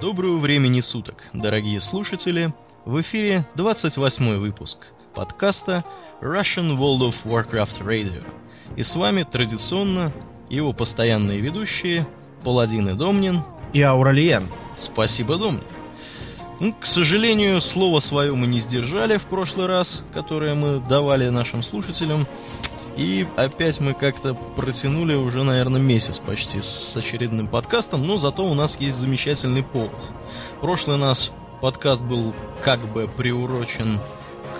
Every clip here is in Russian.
Доброго времени суток, дорогие слушатели! В эфире 28 выпуск подкаста Russian World of Warcraft Radio. И с вами традиционно его постоянные ведущие Паладин и Домнин и Ауралиен. Спасибо, Домнин. Ну, к сожалению, слово свое мы не сдержали в прошлый раз, которое мы давали нашим слушателям. И опять мы как-то протянули уже, наверное, месяц почти с очередным подкастом, но зато у нас есть замечательный повод. Прошлый наш подкаст был как бы приурочен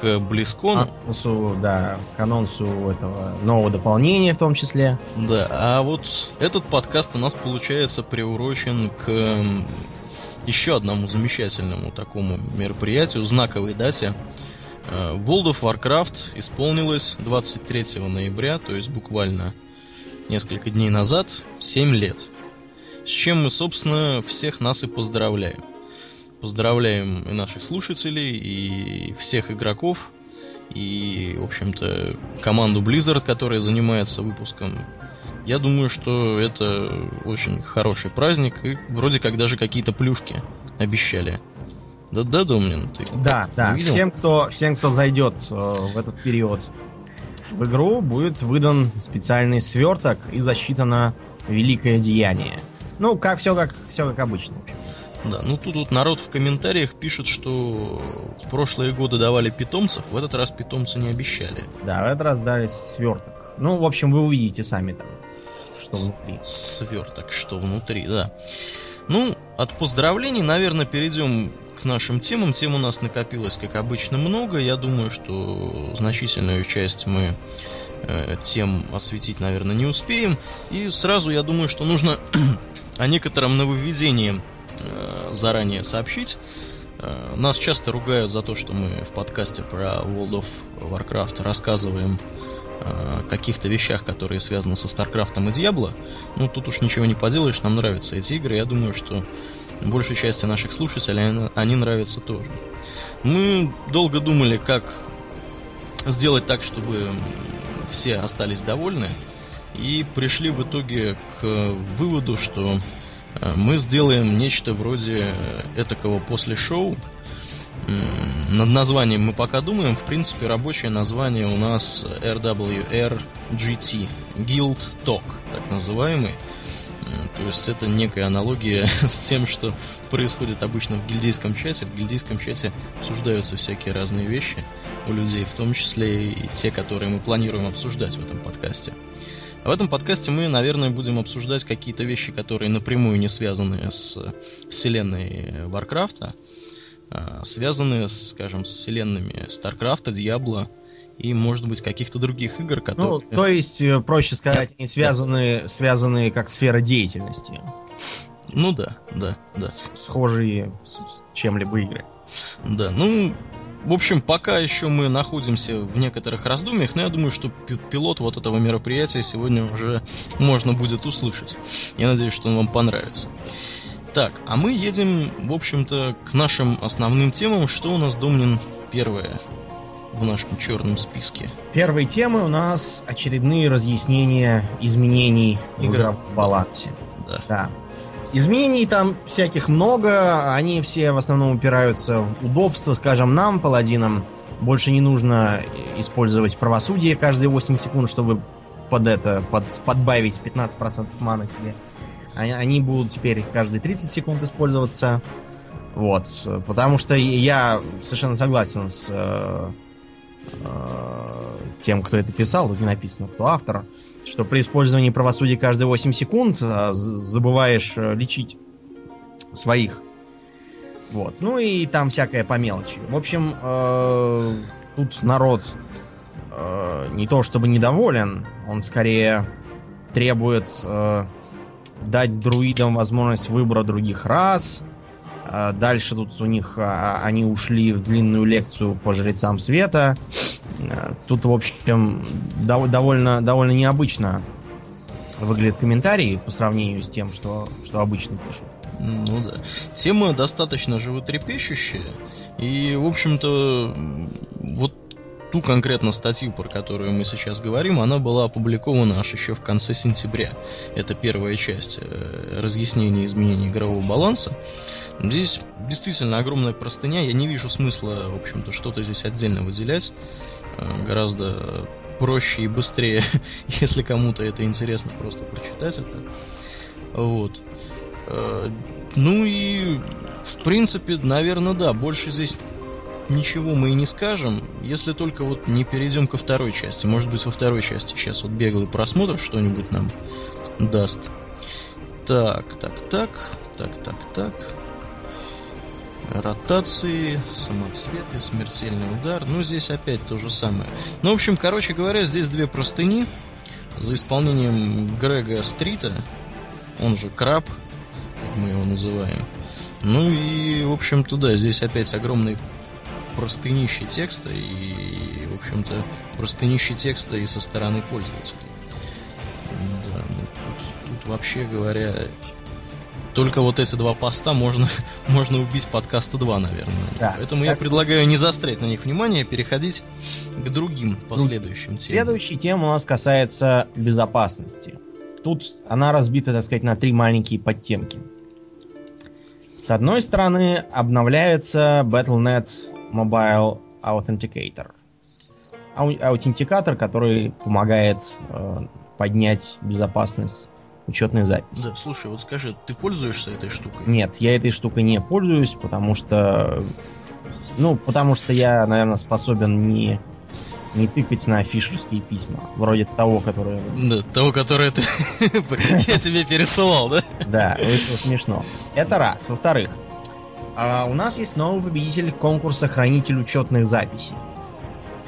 к Близкону. Анонсу, да, к анонсу этого нового дополнения в том числе. Да, а вот этот подкаст у нас получается приурочен к еще одному замечательному такому мероприятию, знаковой дате. Э, World of Warcraft исполнилось 23 ноября, то есть буквально несколько дней назад, 7 лет. С чем мы, собственно, всех нас и поздравляем. Поздравляем и наших слушателей, и всех игроков, и, в общем-то, команду Blizzard, которая занимается выпуском. Я думаю, что это очень хороший праздник, и вроде как даже какие-то плюшки обещали. Да, да, Домнин, ты Да, да. Видел? Всем, кто, всем, кто зайдет э, в этот период в игру, будет выдан специальный сверток и засчитано великое деяние. Ну, как все как все как обычно. Да, ну тут вот народ в комментариях пишет, что в прошлые годы давали питомцев, в этот раз питомцы не обещали. Да, в этот раз дали сверток. Ну, в общем, вы увидите сами там, что внутри. Сверток, что внутри, да. Ну, от поздравлений, наверное, перейдем нашим темам. Тем у нас накопилось, как обычно, много. Я думаю, что значительную часть мы э, тем осветить, наверное, не успеем. И сразу я думаю, что нужно о некотором нововведении э, заранее сообщить. Э, нас часто ругают за то, что мы в подкасте про World of Warcraft рассказываем о каких-то вещах, которые связаны со StarCraft ом и Diablo. Ну, тут уж ничего не поделаешь, нам нравятся эти игры. Я думаю, что большей части наших слушателей они нравятся тоже. Мы долго думали, как сделать так, чтобы все остались довольны, и пришли в итоге к выводу, что э, мы сделаем нечто вроде этакого после шоу. Над названием мы пока думаем. В принципе, рабочее название у нас RWR GT. Guild Talk, так называемый. То есть это некая аналогия с тем, что происходит обычно в гильдейском чате. В гильдейском чате обсуждаются всякие разные вещи у людей, в том числе и те, которые мы планируем обсуждать в этом подкасте. В этом подкасте мы, наверное, будем обсуждать какие-то вещи, которые напрямую не связаны с вселенной Warcraft а, а связаны, скажем, с вселенными StarCraft а, Diablo, и, может быть, каких-то других игр, которые... Ну, то есть, э, проще сказать, они связаны, связаны как сфера деятельности. Ну да, да, да. Схожие с чем-либо игры. Да, ну, в общем, пока еще мы находимся в некоторых раздумьях, но я думаю, что пилот вот этого мероприятия сегодня уже можно будет услышать. Я надеюсь, что он вам понравится. Так, а мы едем, в общем-то, к нашим основным темам. Что у нас, Домнин, первое в нашем черном списке? Первой темой у нас очередные разъяснения изменений Игра. в балансе. Да. да. Изменений там всяких много, они все в основном упираются в удобство, скажем, нам, паладинам. Больше не нужно использовать правосудие каждые 8 секунд, чтобы под это, под, подбавить 15% маны себе. Они, они будут теперь каждые 30 секунд использоваться. Вот. Потому что я совершенно согласен с Э, тем, кто это писал, тут не написано, кто автор, что при использовании правосудия каждые 8 секунд э, забываешь э, лечить своих. Вот. Ну и там всякое по мелочи. В общем, э, тут народ э, не то чтобы недоволен, он скорее требует э, дать друидам возможность выбора других рас, дальше тут у них а, они ушли в длинную лекцию по жрецам света. А, тут, в общем, довольно, довольно необычно выглядят комментарии по сравнению с тем, что, что обычно пишут. Ну да. Тема достаточно животрепещущая. И, в общем-то, вот ту конкретно статью, про которую мы сейчас говорим, она была опубликована аж еще в конце сентября. Это первая часть э, разъяснения изменений игрового баланса. Здесь действительно огромная простыня, я не вижу смысла, в общем-то, что-то здесь отдельно выделять. Э, гораздо проще и быстрее, если кому-то это интересно, просто прочитать это. Вот. Э, ну и, в принципе, наверное, да, больше здесь ничего мы и не скажем, если только вот не перейдем ко второй части. Может быть, во второй части сейчас вот беглый просмотр что-нибудь нам даст. Так, так, так, так, так, так. Ротации, самоцветы, смертельный удар. Ну, здесь опять то же самое. Ну, в общем, короче говоря, здесь две простыни. За исполнением Грега Стрита, он же Краб, как мы его называем. Ну и, в общем-то, да, здесь опять огромный простынище текста и, в общем-то, простынище текста и со стороны пользователей. Да, ну тут, тут вообще говоря, только вот эти два поста можно, можно убить подкаста 2, наверное. Да. Поэтому так... я предлагаю не заострять на них внимание, а переходить к другим последующим ну, темам. Следующая тема у нас касается безопасности. Тут она разбита, так сказать, на три маленькие подтемки. С одной стороны, обновляется Battle.net Mobile Authenticator. Ау- аутентикатор, который помогает э, поднять безопасность учетной записи. Да, слушай, вот скажи, ты пользуешься этой штукой? Нет, я этой штукой не пользуюсь, потому что... Ну, потому что я, наверное, способен не, не тыкать на фишерские письма. Вроде того, которое... Да, того, которое ты... я тебе пересылал, да? Да, это смешно. Это раз. Во-вторых, а у нас есть новый победитель конкурса «Хранитель учетных записей».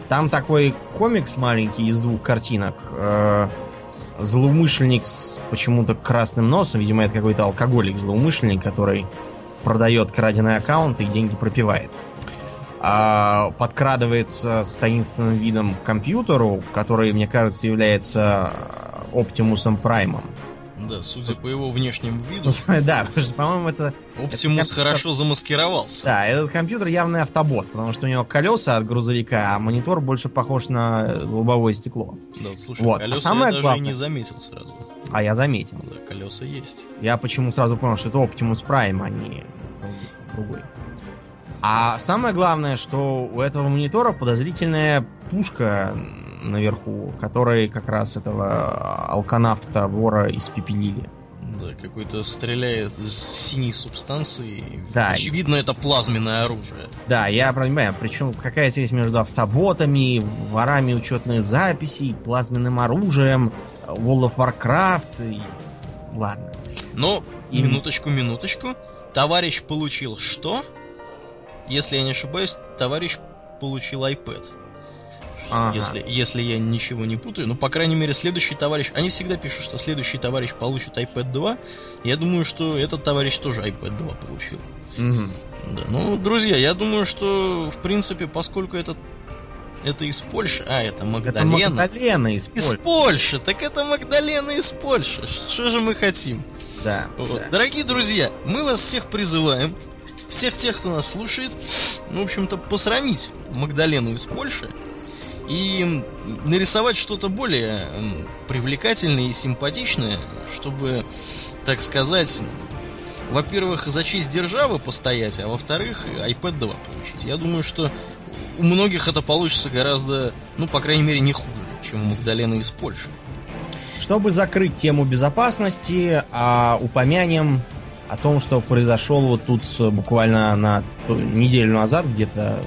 Там такой комикс маленький из двух картинок. Э, злоумышленник с почему-то красным носом. Видимо, это какой-то алкоголик-злоумышленник, который продает краденые аккаунты и деньги пропивает. А подкрадывается с таинственным видом к компьютеру, который, мне кажется, является Оптимусом Праймом. Да, судя по его внешнему виду. Да, потому что, по-моему, это... Оптимус хорошо замаскировался. Да, этот компьютер явный автобот, потому что у него колеса от грузовика, а монитор больше похож на лобовое стекло. Да, слушай, вот. колеса а самое я даже не заметил сразу. А я заметил. Да, колеса есть. Я почему сразу понял, что это Optimus Prime, а не другой. А самое главное, что у этого монитора подозрительная пушка наверху, которые как раз этого алканавта вора испепелили. Да, какой-то стреляет с синей субстанцией. Да. Очевидно, это плазменное оружие. Да, я понимаю. Причем какая связь между автоботами, ворами учетных записей, плазменным оружием, World of Warcraft и... Ладно. Но, и... минуточку, минуточку. Товарищ получил что? Если я не ошибаюсь, товарищ получил iPad. Ага. Если, если я ничего не путаю. Ну, по крайней мере, следующий товарищ... Они всегда пишут, что следующий товарищ получит iPad 2. Я думаю, что этот товарищ тоже iPad 2 получил. Угу. Да, ну, друзья, я думаю, что, в принципе, поскольку этот это из Польши. А, это Магдалена. Это Магдалена из Польши. Из Польши. Так это Магдалена из Польши. Что же мы хотим? Да, вот. да. Дорогие друзья, мы вас всех призываем, всех тех, кто нас слушает, ну, в общем-то, посрамить Магдалену из Польши и нарисовать что-то более привлекательное и симпатичное, чтобы, так сказать, во-первых, за честь державы постоять, а во-вторых, iPad 2 получить. Я думаю, что у многих это получится гораздо, ну, по крайней мере, не хуже, чем у Магдалена из Польши. Чтобы закрыть тему безопасности, а, упомянем о том, что произошел вот тут буквально на неделю назад где-то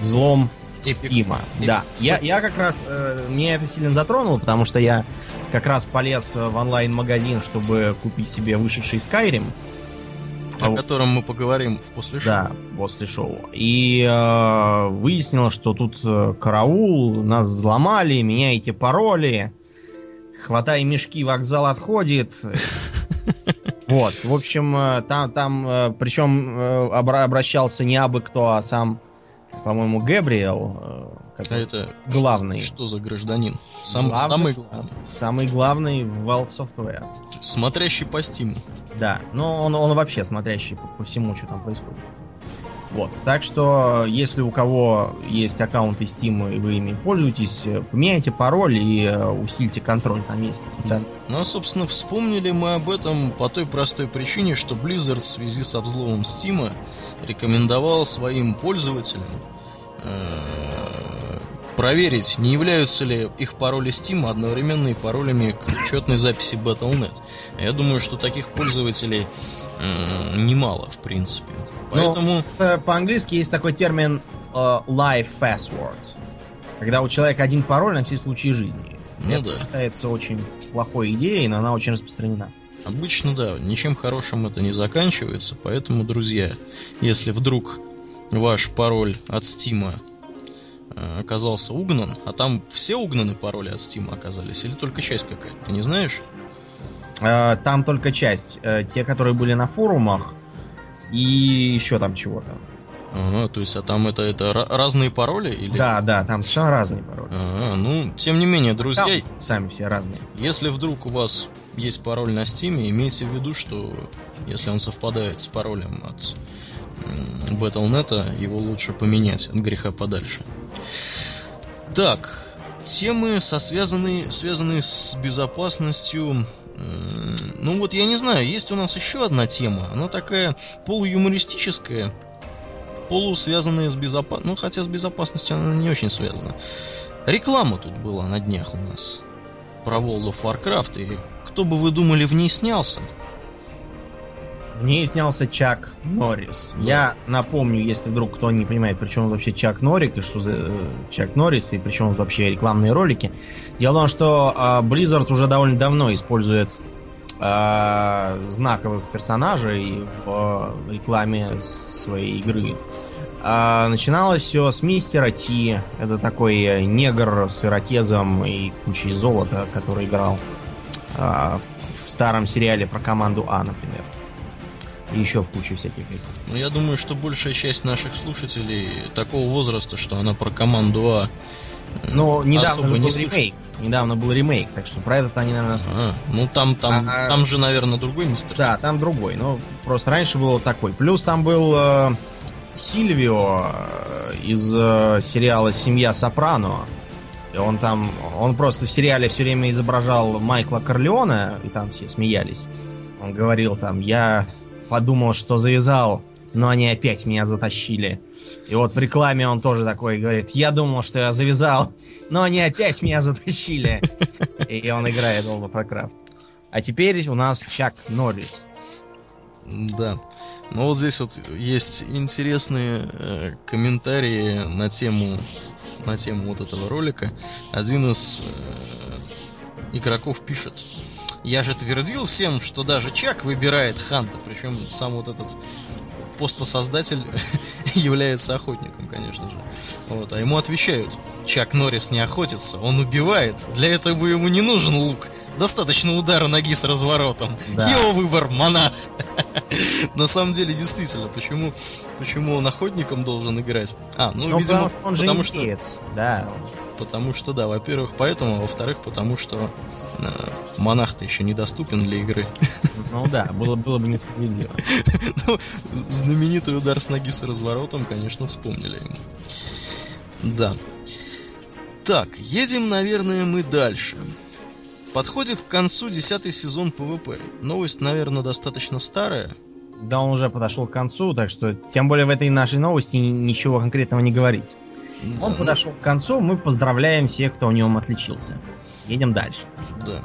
взлом Стима. Да. Я, я как раз, э, меня это сильно затронуло, потому что я как раз полез в онлайн-магазин, чтобы купить себе вышедший Skyrim. О котором мы поговорим в после шоу. Да, после шоу. И э, выяснилось, что тут э, караул, нас взломали, меняйте пароли, хватай мешки, вокзал отходит. Вот, в общем, э, там, там э, причем обращался не абы кто, а сам по-моему, Гэбриэл, э, а это главный. Что, что за гражданин? Сам, главный, самый главный. Самый главный в Valve Software. Смотрящий по Steam. Да, но он, он вообще смотрящий по, по всему, что там происходит. Вот, так что, если у кого есть аккаунты Steam и вы ими пользуетесь, поменяйте пароль и э, усильте контроль, там есть специально. Ну, а, собственно, вспомнили мы об этом по той простой причине, что Blizzard в связи со взломом Steam рекомендовал своим пользователям э, проверить, не являются ли их пароли Steam одновременными паролями к учетной записи Battle.net. Я думаю, что таких пользователей немало, в принципе. Ну, Поэтому... Ну, по-английски есть такой термин uh, live password. Когда у человека один пароль на все случаи жизни. Ну, Это да. считается очень плохой идеей, но она очень распространена. Обычно, да, ничем хорошим это не заканчивается, поэтому, друзья, если вдруг ваш пароль от Стима э, оказался угнан, а там все угнаны пароли от Стима оказались, или только часть какая-то, ты не знаешь? Э, там только часть. Э, те, которые были на форумах, и еще там чего-то. Ага, то есть, а там это, это разные пароли? Или... Да, да, там совершенно разные пароли. Ага, ну, тем не менее, друзья... Там сами все разные. Если вдруг у вас есть пароль на Steam, имейте в виду, что если он совпадает с паролем от Battle.net, его лучше поменять от греха подальше. Так, темы, со связанные, связанные с безопасностью ну вот я не знаю, есть у нас еще одна тема. Она такая полуюмористическая, полусвязанная с безопасностью. Ну, хотя с безопасностью она не очень связана. Реклама тут была на днях у нас про World of Warcraft. И кто бы вы думали в ней снялся? В ней снялся Чак Норрис. Да. Я напомню, если вдруг кто не понимает, при чем вообще Чак Норрик и что за э, Чак Норрис, и при чем вообще рекламные ролики. Дело в том, что э, Blizzard уже довольно давно использует э, знаковых персонажей в э, рекламе своей игры. А начиналось все с мистера Ти. Это такой негр с ирокезом и кучей золота, который играл а, в старом сериале про команду А, например. И еще в куче всяких. Ну, я думаю, что большая часть наших слушателей такого возраста, что она про команду А ну, недавно был не ремейк. Недавно был ремейк, так что про этот они, наверное, а, Ну, там, там, а, там же, наверное, другой мистер. Да, там другой. Но просто раньше был такой. Плюс там был э, Сильвио э, из э, сериала Семья Сопрано. И он там, он просто в сериале все время изображал Майкла Корлеона, и там все смеялись. Он говорил там, я подумал, что завязал, но они опять меня затащили. И вот в рекламе он тоже такой говорит, я думал, что я завязал, но они опять меня затащили. И он играет of Warcraft. А теперь у нас Чак Норрис. Да. Ну вот здесь вот есть интересные э, комментарии на тему на тему вот этого ролика. Один из э, игроков пишет: я же твердил всем, что даже Чак выбирает Ханта, причем сам вот этот постосоздатель является охотником, конечно же. Вот, а ему отвечают, Чак Норрис не охотится, он убивает. Для этого ему не нужен лук. Достаточно удара ноги с разворотом. Да. Его выбор монах. На самом деле, действительно, почему, почему он охотником должен играть? А, ну, ну видимо, потому, он потому что... Да. Потому что, да, во-первых, поэтому, а во-вторых, потому что э, монах-то еще недоступен для игры. Ну да, было, было бы несправедливо. ну, знаменитый удар с ноги с разворотом, конечно, вспомнили ему. Да. Так, едем, наверное, мы дальше. Подходит к концу десятый сезон PvP. Новость, наверное, достаточно старая. Да, он уже подошел к концу, так что тем более в этой нашей новости ничего конкретного не говорится. Да, он ну... подошел к концу, мы поздравляем всех, кто в нем отличился. Едем дальше. Да.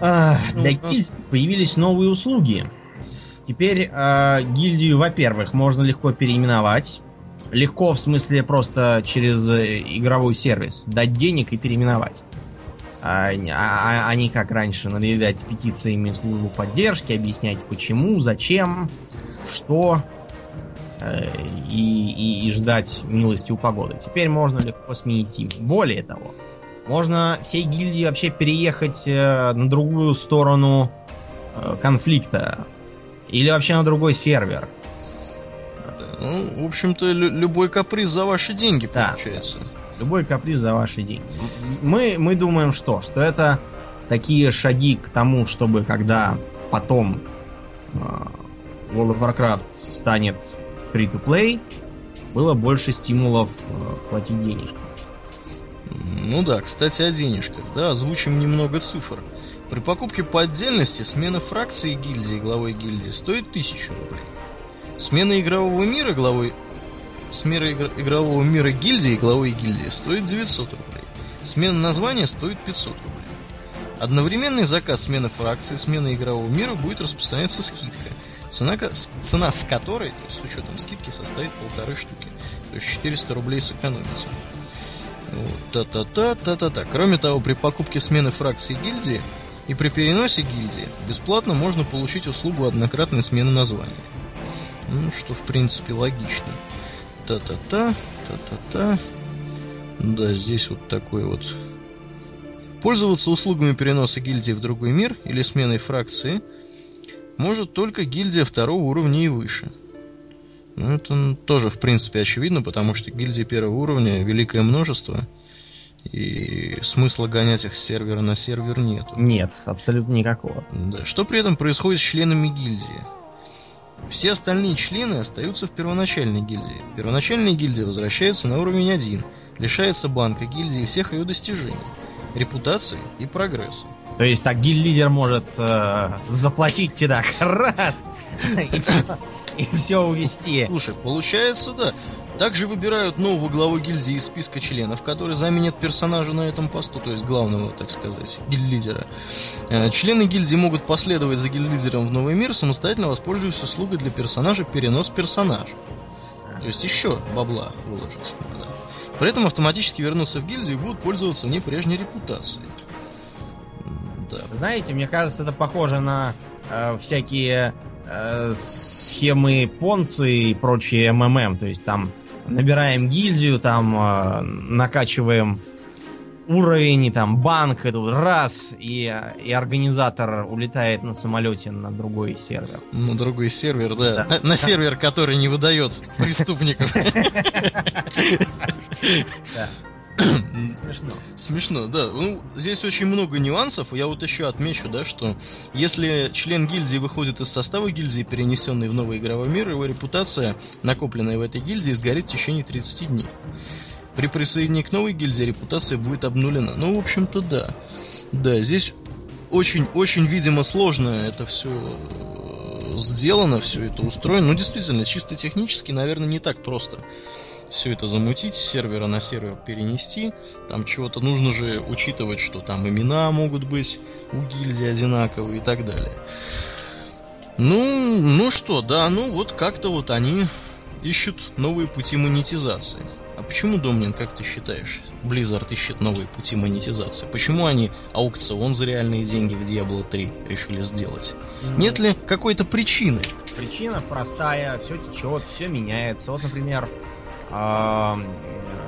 А, для ну, нас... появились новые услуги. Теперь э, гильдию, во-первых, можно легко переименовать. Легко в смысле просто через э, игровой сервис. Дать денег и переименовать. А, а, а не как раньше надоедать петициями службу поддержки, объяснять почему, зачем, что и, и, и ждать милости у погоды. Теперь можно легко сменить им. Более того, можно всей гильдии вообще переехать э, на другую сторону э, конфликта. Или вообще на другой сервер. Ну, в общем-то, любой каприз за ваши деньги да. получается. Любой каприз за ваши деньги. Мы, мы думаем что? Что это такие шаги к тому, чтобы когда потом э, World of Warcraft станет free-to-play, было больше стимулов э, платить денежки. Ну да, кстати, о денежках. Да, озвучим немного цифр. При покупке по отдельности смена фракции гильдии главой гильдии стоит 1000 рублей. Смена игрового мира главой... Смена игр... игрового мира гильдии главой гильдии стоит 900 рублей. Смена названия стоит 500 рублей. Одновременный заказ смены фракции, смены игрового мира будет распространяться скидка, цена, цена с которой, то есть с учетом скидки, составит полторы штуки. То есть 400 рублей сэкономите. Та-та-та, та-та-та. Кроме того, при покупке смены фракции гильдии и при переносе гильдии бесплатно можно получить услугу однократной смены названия. Ну, что в принципе логично. Та-та-та, та-та-та. Да, здесь вот такой вот. Пользоваться услугами переноса гильдии в другой мир или сменой фракции может только гильдия второго уровня и выше. Ну, это тоже, в принципе, очевидно, потому что гильдии первого уровня великое множество, и смысла гонять их с сервера на сервер нет. Нет, абсолютно никакого. Да. Что при этом происходит с членами гильдии? Все остальные члены остаются в первоначальной гильдии. Первоначальная гильдия возвращается на уровень 1, лишается банка гильдии и всех ее достижений, репутации и прогресса. То есть так гильд-лидер может э, заплатить тебе так раз и все, и все увести. Слушай, получается, да. Также выбирают нового главу гильдии из списка членов, который заменит персонажа на этом посту, то есть главного, так сказать, гильд-лидера. Э, члены гильдии могут последовать за гильд-лидером в новый мир, самостоятельно воспользуясь услугой для персонажа перенос персонажа. То есть еще бабла выложить надо. При этом автоматически вернуться в гильдию и будут пользоваться не прежней репутацией. Да. Знаете, мне кажется, это похоже на э, всякие э, схемы Понци и прочие МММ. То есть там набираем гильдию, там э, накачиваем уровень, там банк, это раз, и, и организатор улетает на самолете на другой сервер. На другой сервер, да. да. На, на сервер, который не выдает преступников. Смешно. Смешно, да. Ну, здесь очень много нюансов. Я вот еще отмечу, да, что если член гильдии выходит из состава гильдии, перенесенный в новый игровой мир, его репутация, накопленная в этой гильдии, сгорит в течение 30 дней. При присоединении к новой гильдии репутация будет обнулена. Ну, в общем-то, да. Да, здесь очень-очень, видимо, сложно это все э, сделано, все это устроено. Ну, действительно, чисто технически, наверное, не так просто все это замутить, с сервера на сервер перенести. Там чего-то нужно же учитывать, что там имена могут быть у гильдии одинаковые и так далее. Ну, ну что, да, ну вот как-то вот они ищут новые пути монетизации. А почему, Домнин, как ты считаешь, Blizzard ищет новые пути монетизации? Почему они аукцион за реальные деньги в Diablo 3 решили сделать? Mm-hmm. Нет ли какой-то причины? Причина простая, все течет, все меняется. Вот, например, э,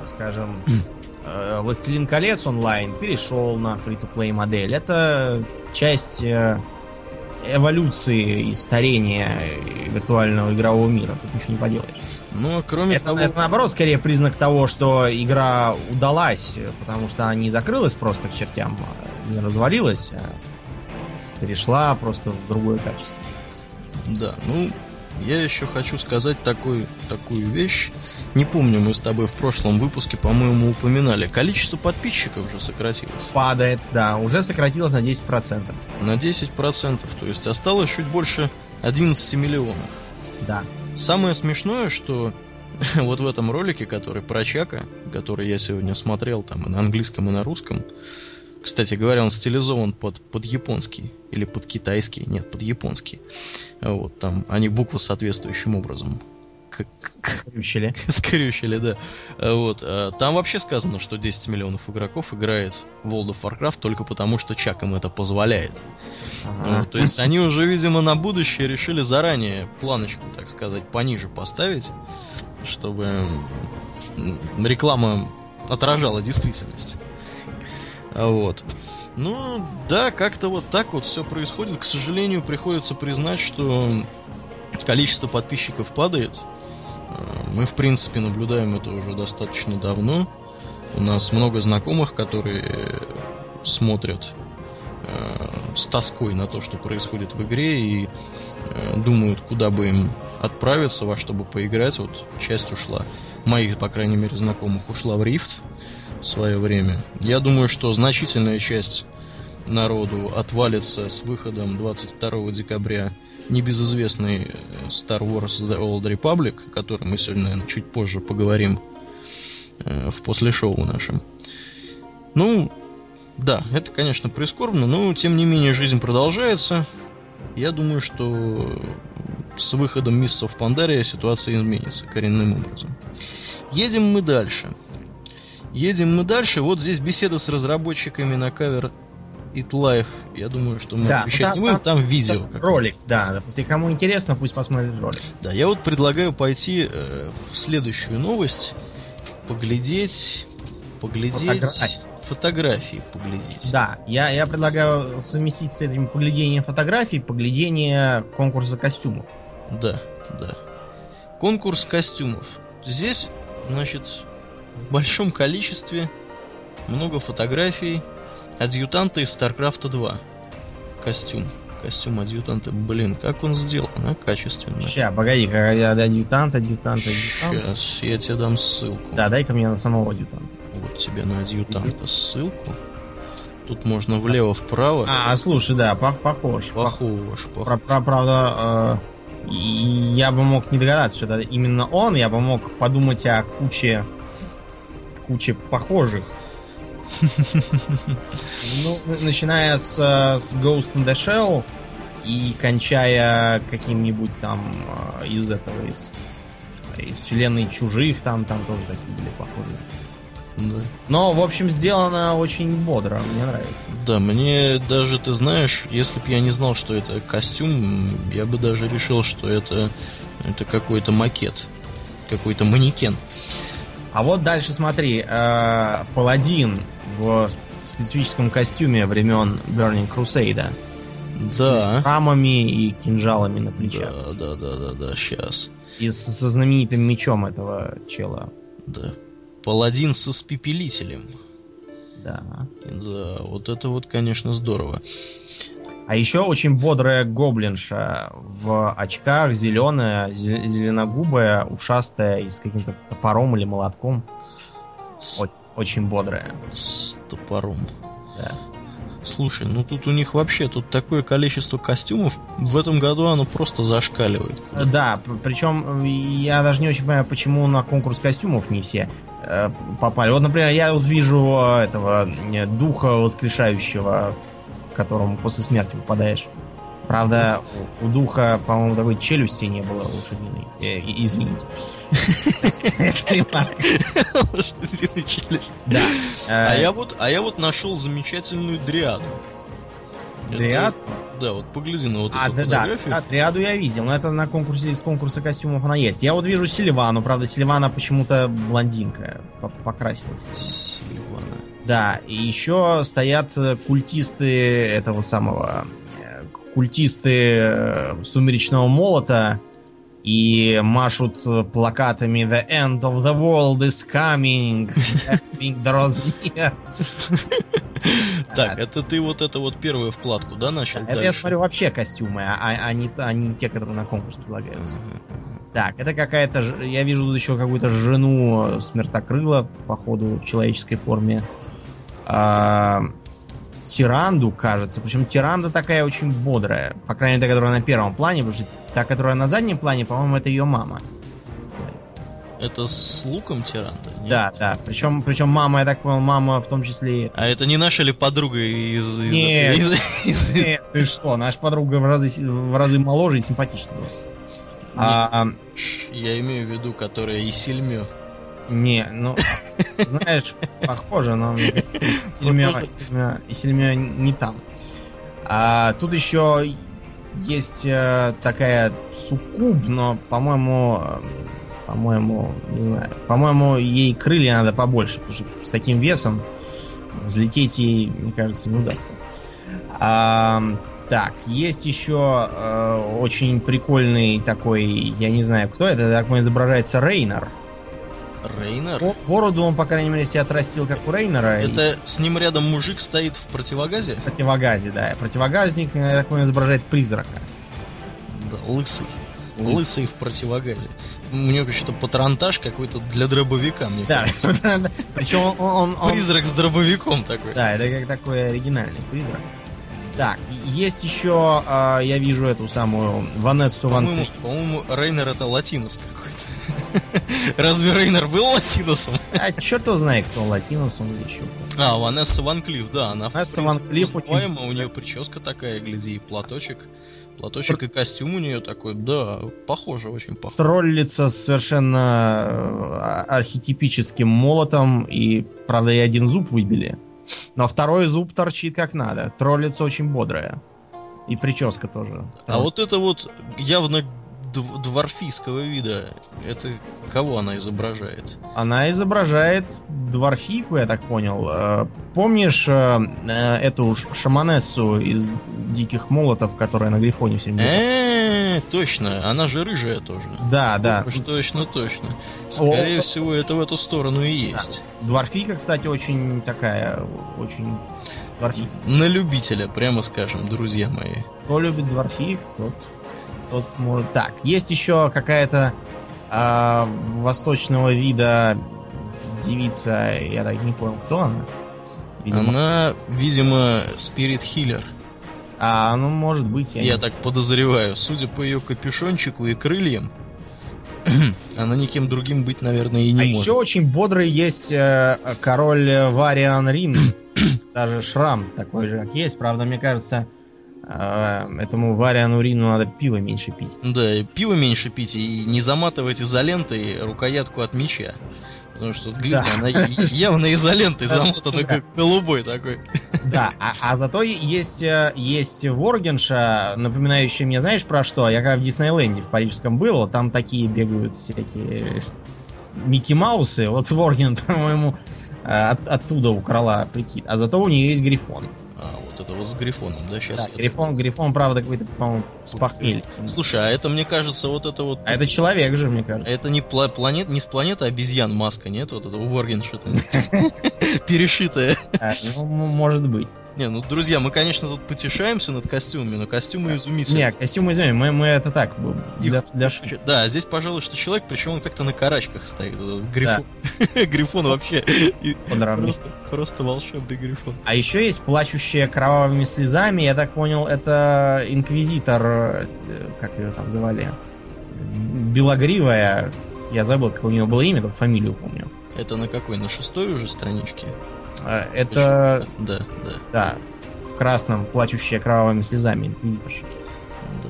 скажем, э, Властелин колец онлайн перешел на free-to-play модель. Это часть э, эволюции и старения виртуального игрового мира. Тут ничего не поделаешь. Ну, а кроме это, того... Это, наоборот, скорее признак того, что игра удалась, потому что она не закрылась просто к чертям, а не развалилась, а перешла просто в другое качество. Да, ну, я еще хочу сказать такой, такую вещь. Не помню, мы с тобой в прошлом выпуске, по-моему, упоминали. Количество подписчиков уже сократилось. Падает, да, уже сократилось на 10%. На 10%, то есть осталось чуть больше 11 миллионов. Да. Самое смешное, что вот в этом ролике, который про Чака, который я сегодня смотрел там и на английском, и на русском, кстати говоря, он стилизован под, под японский или под китайский, нет, под японский. Вот там они буквы соответствующим образом Скрючили. Скрючили, да. Вот. А там вообще сказано, что 10 миллионов игроков играет в World of Warcraft только потому, что Чак им это позволяет. Ага. Ну, то есть они уже, видимо, на будущее решили заранее планочку, так сказать, пониже поставить, чтобы реклама отражала действительность. Вот. Ну, да, как-то вот так вот все происходит. К сожалению, приходится признать, что количество подписчиков падает. Э, мы, в принципе, наблюдаем это уже достаточно давно. У нас много знакомых, которые смотрят э, с тоской на то, что происходит в игре, и э, думают, куда бы им отправиться во чтобы поиграть. Вот часть ушла. Моих, по крайней мере, знакомых ушла в рифт в свое время. Я думаю, что значительная часть народу отвалится с выходом 22 декабря небезызвестный э, Star Wars The Old Republic, о котором мы сегодня, наверное, чуть позже поговорим э, в после шоу нашем. Ну, да, это, конечно, прискорбно, но, тем не менее, жизнь продолжается. Я думаю, что с выходом Мисса в Пандария ситуация изменится коренным образом. Едем мы дальше. Едем мы дальше. Вот здесь беседа с разработчиками на кавер It Life. Я думаю, что мы да, освещать там, не будем, там, там видео. Там ролик, да. Если кому интересно, пусть посмотрит ролик. Да, я вот предлагаю пойти э, в следующую новость, поглядеть, поглядеть фотографии, фотографии поглядеть. Да, я, я предлагаю совместить с этим поглядением фотографий поглядение конкурса костюмов. Да, да. Конкурс костюмов. Здесь, значит, в большом количестве много фотографий адъютанта из StarCraft 2. Костюм. Костюм адъютанта. Блин, как он сделан, а? Качественно. Ща, погоди, адъютант, адъютант, адъютант. Сейчас, я тебе дам ссылку. Да, дай-ка мне на самого адъютанта. Вот тебе на адъютанта ссылку. Тут можно влево-вправо. А, слушай, да, похож. Похож, похож. Правда, э, я бы мог не догадаться, что это именно он. Я бы мог подумать о куче, куче похожих ну, начиная с, с Ghost in the Shell и кончая каким-нибудь там э, из этого, из, из вселенной чужих, там, там тоже такие были похожи. Да. Но, в общем, сделано очень бодро, мне нравится. Да, мне даже, ты знаешь, если бы я не знал, что это костюм, я бы даже решил, что это, это какой-то макет, какой-то манекен. А вот дальше смотри, э, Паладин в специфическом костюме времен Burning Crusade. Да. С рамами и кинжалами на плечах. Да, да, да, да, да, сейчас. И со знаменитым мечом этого чела. Да. Паладин со спепелителем. Да. Да, вот это вот, конечно, здорово. А еще очень бодрая гоблинша в очках, зеленая, зеленогубая, ушастая и с каким-то топором или молотком. С... Очень бодрая. С топором. Да. Слушай, ну тут у них вообще тут такое количество костюмов. В этом году оно просто зашкаливает. Да, причем я даже не очень понимаю, почему на конкурс костюмов не все э, попали. Вот, например, я вот вижу э, этого э, духа воскрешающего которому после смерти попадаешь. Правда, у, духа, по-моему, такой челюсти не было лошадиной. Э, извините. Это ремарка. Лошадиной челюсть. Да. А я вот, а я вот нашел замечательную дриаду. Дриад? Да, вот погляди на вот а, эту да, фотографию. Да, триаду я видел, но это на конкурсе из конкурса костюмов она есть. Я вот вижу Сильвану, правда, Сильвана почему-то блондинка покрасилась. Сильвана. Да, и еще стоят э, культисты этого самого... Э, культисты э, Сумеречного Молота и машут плакатами The end of the world is coming. Так, это ты вот это вот первую вкладку, да, начал Это я смотрю вообще костюмы, а, а не, а те, которые на конкурс предлагаются. Так, это какая-то... Я вижу тут еще какую-то жену смертокрыла, походу, в человеческой форме э, Тиранду, кажется. Причем Тиранда такая очень бодрая. По крайней мере, та, которая на первом плане, потому что та, которая на заднем плане, по-моему, это ее мама. Это с луком Тиранда? Нет? Да, да. Причем, причем мама, я так понял, мама в том числе... А это не наша ли подруга из... из нет, из, из... нет, ты что, наша подруга в разы, в разы моложе и симпатичнее. А, я имею в виду, которая и сильмё. Не, ну, знаешь, похоже, но мне кажется, не там. А тут еще есть э, такая суккуб, но, по-моему, э, по-моему, не знаю, по-моему, ей крылья надо побольше, потому что с таким весом взлететь ей, мне кажется, не удастся. А, так, есть еще э, очень прикольный такой, я не знаю, кто это, так изображается Рейнер. Рейнер? Бороду он, по крайней мере, себе отрастил, как у Рейнера. Это и... с ним рядом мужик стоит в противогазе? В противогазе, да. Противогазник, я так понимаю, изображает призрака. Да, лысый. Лысый в противогазе. У него вообще-то патронтаж какой-то для дробовика, мне да, кажется. Причем он, он... Призрак с дробовиком такой. Да, это как такой оригинальный призрак. Так, есть еще, э, я вижу эту самую Ванессу Ван По-моему, по-моему, Рейнер это латинос какой-то. Разве Рейнер был латиносом? А черт его знает, кто латинос, он еще. А, Ванесса Ван Клифф, да, она Ванесса Ван Клифф очень... у нее прическа такая, гляди, и платочек. Платочек и костюм у нее такой, да, похоже, очень похоже. Троллица с совершенно э, архетипическим молотом, и, правда, и один зуб выбили. Но второй зуб торчит как надо. Троллица очень бодрая. И прическа тоже. А вот это вот явно дворфийского вида, это кого она изображает? Она изображает дворфийку, я так понял. Э, помнишь э, э, эту шаманессу из Диких Молотов, которая на Грифоне все время... точно, она же рыжая тоже. Да, да. Уж точно, точно. Скорее всего, это в эту сторону и есть. Дворфийка, кстати, очень такая, очень дворфийская. На любителя, прямо скажем, друзья мои. Кто любит дворфиек, тот Тот может... Так, есть еще какая-то э, восточного вида девица, я так не понял, кто она? Видимо... Она, видимо, спирит хиллер. А, ну, может быть. Я, я не... так подозреваю. Судя по ее капюшончику и крыльям, она никем другим быть, наверное, и не а может. еще очень бодрый есть э, король Вариан Рин. Даже шрам такой же, как есть. Правда, мне кажется, а, этому Вариану Рину надо пиво меньше пить. Да, и пиво меньше пить и не заматывать изолентой рукоятку от меча. Потому что, гляди, да. она явно изолентой замотана, как голубой такой. Да, а, а зато есть, э, есть Воргенша, напоминающий мне, знаешь, про что? Я когда в Диснейленде в парижском был, там такие бегают всякие Микки Маусы. Вот Ворген, по-моему, э, от, оттуда украла прикид. А зато у нее есть Грифон. Вот это с Грифоном, да, сейчас? Да, Грифон, Грифон, правда, какой-то, по-моему, с похмельем. Слушай, а это, мне кажется, вот это вот... А это человек же, мне кажется. Это не, пла- планет, не с планеты обезьян маска, нет? Вот это у Ворген что-то перешитое. А, ну, может быть. Не, ну, друзья, мы, конечно, тут потешаемся над костюмами, но костюмы изумительные. Не, костюмы изумительные, мы, это так, для, для шутки. Да, здесь, пожалуй, что человек, причем он как-то на карачках стоит. Грифон, вообще просто, просто волшебный грифон. А еще есть плачущая кровавыми слезами, я так понял, это инквизитор, э, как ее там звали, белогривая, я забыл, как у нее было имя, только фамилию помню. Это на какой? На шестой уже страничке? А, это... Да, да. Да, в красном, плачущая кровавыми слезами инквизиторша. Да.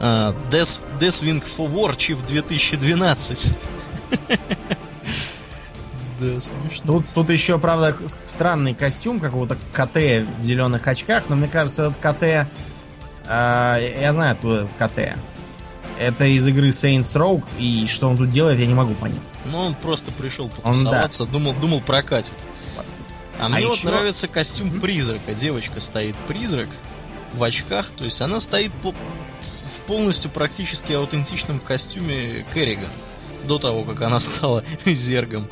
А, Death, Deathwing for War Chief 2012. Да, смешно. Тут, тут еще, правда, странный костюм какого-то КТ в зеленых очках, но мне кажется, этот КТ... Э, я знаю, откуда этот КТ. Это из игры Saints Row, и что он тут делает, я не могу понять. Ну, он просто пришел потусоваться, он, да. думал, думал прокатит. А, а мне вот нравится костюм mm-hmm. призрака. Девочка стоит призрак в очках, то есть она стоит по в полностью практически аутентичном костюме Керриган до того, как она стала зергом.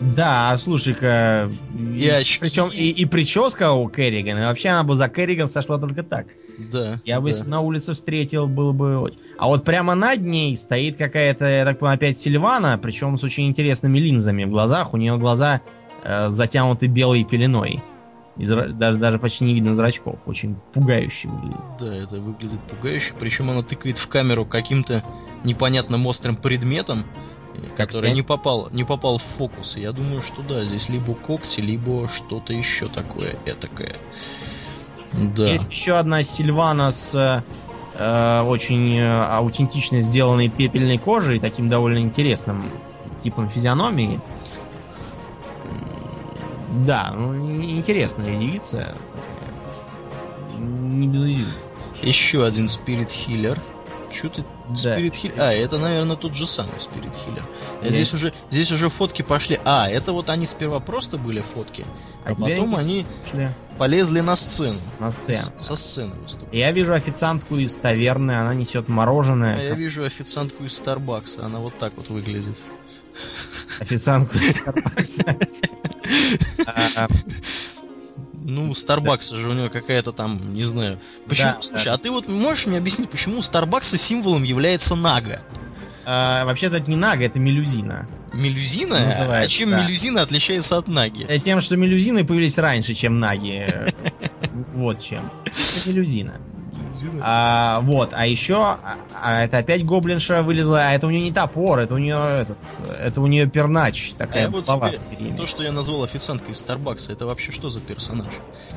Да, слушай-ка. И очки. Причем и, и прическа у Керриган. И вообще она бы за Керриган сошла только так. Да. Я да. бы если на улице встретил, было бы... А вот прямо над ней стоит какая-то, я так понимаю, опять Сильвана, причем с очень интересными линзами в глазах. У нее глаза э, затянуты белой пеленой. Из, даже, даже почти не видно зрачков. Очень пугающе выглядит. Да, это выглядит пугающе. Причем она тыкает в камеру каким-то непонятным острым предметом который не попал, не попал в фокус. Я думаю, что да, здесь либо когти, либо что-то еще такое этакое. Да. Есть еще одна Сильвана с э, очень э, аутентично сделанной пепельной кожей, таким довольно интересным типом физиономии. Да, ну, интересная девица. Не без Еще один спирит хиллер. Что ты да. Spirit Healer? А, это, наверное, тот же самый Spirit Healer. Нет. Здесь уже, здесь уже фотки пошли. А, это вот они сперва просто были фотки, а, а потом они пошли. полезли на сцену. На сцену. С, со сцены выступают. Я вижу официантку из таверны, она несет мороженое. А я вижу официантку из Старбакса, она вот так вот выглядит. Официантку из Старбакса. Ну, Starbucks же у него какая-то там, не знаю. Почему? Да, Слушай, да. а ты вот можешь мне объяснить, почему у Starbucks символом является Нага? А, вообще-то это не Нага, это мелюзина. Мелюзина? А чем да. мелюзина отличается от Наги? Э, тем, что мелюзины появились раньше, чем Наги. Вот чем. Это мелюзина. А, вот, а еще, а, а это опять гоблинша вылезла, а это у нее не топор, это у нее этот, это у нее пернач, такая а вот тебе, То, что я назвал официанткой из Старбакса, это вообще что за персонаж?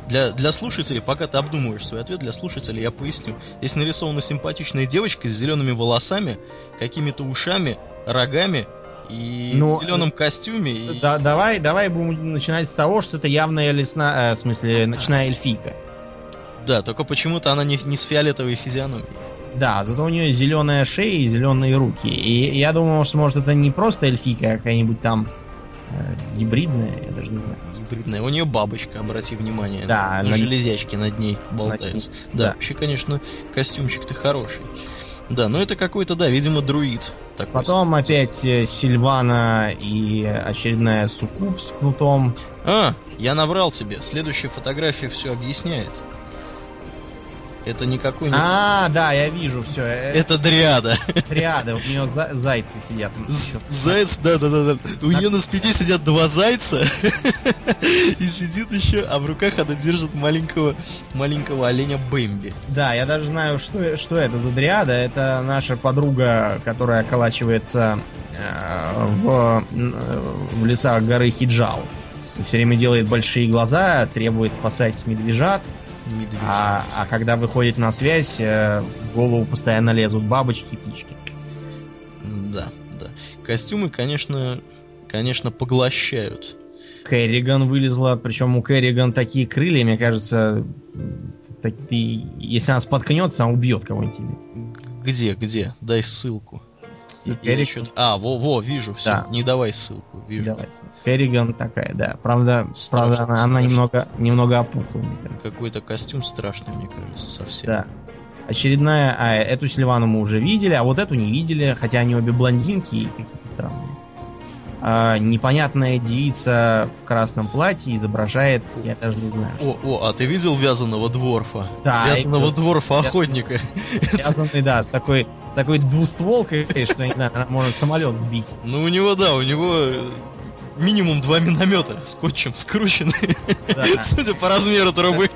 Для, для слушателей, пока ты обдумываешь свой ответ, для слушателей я поясню. Здесь нарисована симпатичная девочка с зелеными волосами, какими-то ушами, рогами и ну, в зеленом костюме. И... Да, давай, давай будем начинать с того, что это явная лесная, э, в смысле, ночная эльфийка. Да, только почему-то она не, не с фиолетовой физиономией. Да, зато у нее зеленая шея и зеленые руки. И я думал, что может это не просто эльфийка, а какая-нибудь там э, гибридная, я даже не знаю. Гибридная. У нее бабочка, обрати внимание. Да, на, на железячке над ней болтается. Над... Да, да, вообще, конечно, костюмчик-то хороший. Да, но это какой-то, да, видимо, друид. Такой Потом стиль. опять э, Сильвана и очередная суккуб с кнутом. А, я наврал тебе. Следующая фотография все объясняет. Это никакой не... А, да, я вижу все. Э, это дриада. Дриада, у нее за зайцы сидят. Заяц, да, да, да, да. У нее на спине сидят два зайца. И сидит еще, а в руках она держит маленького, маленького оленя Бэмби. Да, я даже знаю, что, что это за дриада. Это наша подруга, которая околачивается э, в, в лесах горы Хиджал. Все время делает большие глаза, требует спасать медвежат медведь. А, а когда выходит на связь, э, в голову постоянно лезут бабочки и птички. Да, да. Костюмы, конечно, конечно, поглощают. Керриган вылезла, причем у Керриган такие крылья, мне кажется, так, ты, если она споткнется, она убьет кого-нибудь. Где, где? Дай ссылку. Керриган. А, во, во, вижу, все. Да. Не давай ссылку, вижу. Давай Керриган такая, да. Правда, страшно, правда она, она немного, немного опухла, мне кажется. Какой-то костюм страшный, мне кажется, совсем. Да. Очередная, а эту Сильвану мы уже видели, а вот эту не видели, хотя они обе блондинки и какие-то странные э, непонятная девица в красном платье изображает, я даже не знаю. О, о, а ты видел вязаного дворфа? Да. Вязаного это, дворфа охотника. Вязаный, да, с такой, с такой двустволкой, что, я не знаю, может самолет сбить. Ну, у него, да, у него минимум два миномета скотчем скручены. Да. Судя по размеру трубы.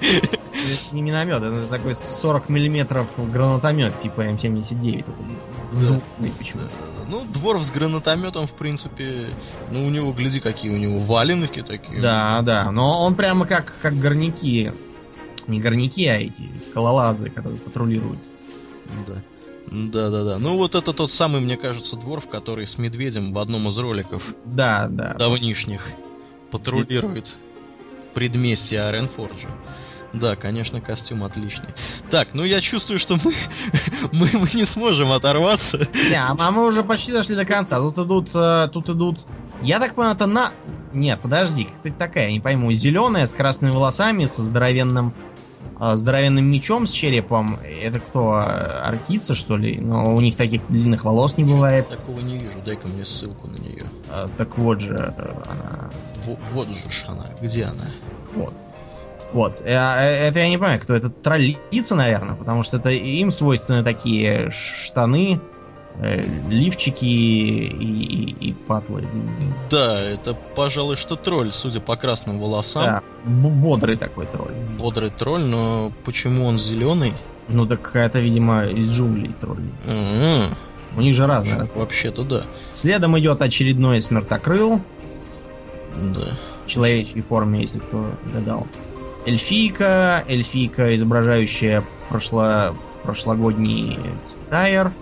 Не миномет, это такой 40 миллиметров гранатомет типа М79. Да. почему Ну, дворф с гранатометом, в принципе, ну, у него, гляди, какие у него валенки такие. Да, да, но он прямо как, как горняки. Не горняки, а эти скалолазы, которые патрулируют. Да. Да, да, да. Ну вот это тот самый, мне кажется, дворф, который с медведем в одном из роликов. Да, да. Давнишних патрулирует предместье Аренфорджа. Да, конечно, костюм отличный. Так, ну я чувствую, что мы, мы, мы не сможем оторваться. Не, а мы уже почти дошли до конца. Тут идут, э, тут идут. Я так понял, это на. Нет, подожди, как ты такая, не пойму. Зеленая с красными волосами, со здоровенным а, здоровенным мечом с черепом. Это кто? Аркица, что ли? Но у них таких длинных волос не бывает. Такого не вижу, дай-ка мне ссылку на нее. А, так вот же она. В, вот же она. Где она? Вот. Вот. Э, это я не понимаю, кто это. Троллица, наверное, потому что это им свойственны такие штаны Э, лифчики и, и, и патлы. Да, это, пожалуй, что тролль, судя по красным волосам. Да, бодрый такой тролль. Бодрый тролль, но почему он зеленый? Ну так это, видимо, из джунглей тролль. Mm-hmm. У них же разные. Вообще-то да. Следом идет очередной смертокрыл. Да. В человеческой форме, если кто гадал. Эльфийка, эльфийка, изображающая прошло, прошлогодний Тайер.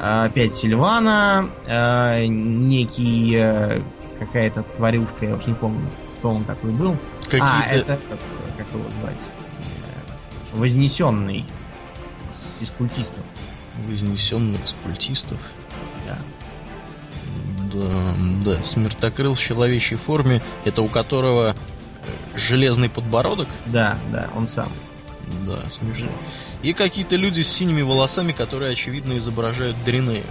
А, опять Сильвана, э, некий э, какая-то тварюшка, я уж не помню, кто он такой был. Какие а, это этот, как его звать? Э, вознесенный из культистов. Вознесенный из культистов? Да. Да, да, смертокрыл в человечьей форме, это у которого железный подбородок? Да, да, он сам. Да, смешно. И какие-то люди с синими волосами, которые, очевидно, изображают Дринеев.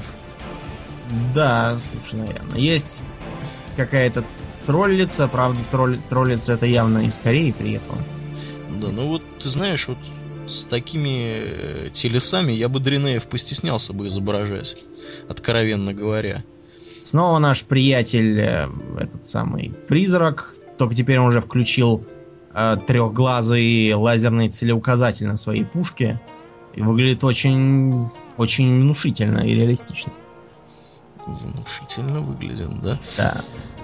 Да, слушай, наверное. Есть какая-то троллица, правда, тролль, троллица это явно из Кореи приехала. Да, ну вот, ты знаешь, вот с такими э, телесами я бы Дринеев постеснялся бы изображать, откровенно говоря. Снова наш приятель, э, этот самый призрак, только теперь он уже включил э, трехглазый лазерный целеуказатель на своей пушке. И выглядит очень, очень внушительно и реалистично. Внушительно выглядит, да? Да.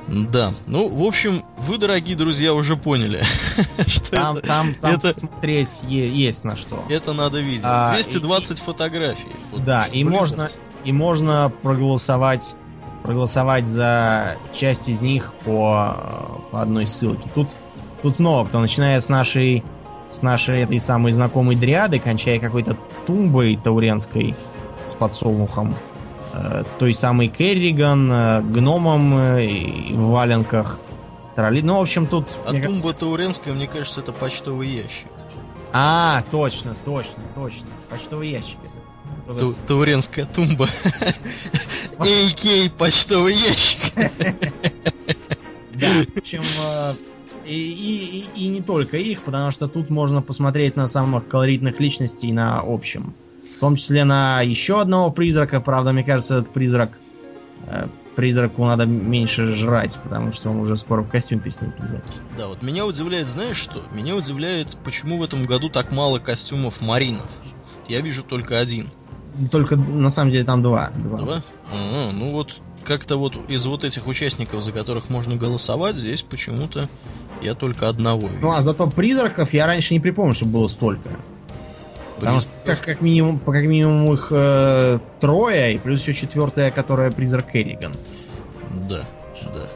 Да. Ну, в общем, вы, дорогие друзья, уже поняли, что там, это, там, там это... смотреть есть на что. Это надо видеть. А, 220 и, фотографий. Да, и можно, и можно проголосовать проголосовать за часть из них по, по одной ссылке. Тут, тут много кто, начиная с нашей с нашей этой самой знакомой дриады, кончая какой-то тумбой тауренской с подсолнухом, э, той самой Керриган, э, гномом э, в валенках, тролли. Ну, в общем, тут... А тумба кажется... тауренская, мне кажется, это почтовый ящик. А, точно, точно, точно. Почтовый ящик. Ту Тауренская тумба. АК почтовый ящик. Да, общем, э, и, и, и не только их, потому что тут можно посмотреть на самых колоритных личностей на общем. В том числе на еще одного призрака. Правда, мне кажется, этот призрак э, призраку надо меньше жрать, потому что он уже скоро в костюм перестанет влезать. Да, вот меня удивляет, знаешь что? Меня удивляет, почему в этом году так мало костюмов маринов. Я вижу только один. Только на самом деле там два. Два? два? А, ну вот как-то вот из вот этих участников, за которых можно голосовать, здесь почему-то я только одного вижу. Ну а зато призраков я раньше не припомню, что было столько. Потому что как, как минимум, как минимум их э, трое, и плюс еще четвертая, которая призрак Керриган. Да, да.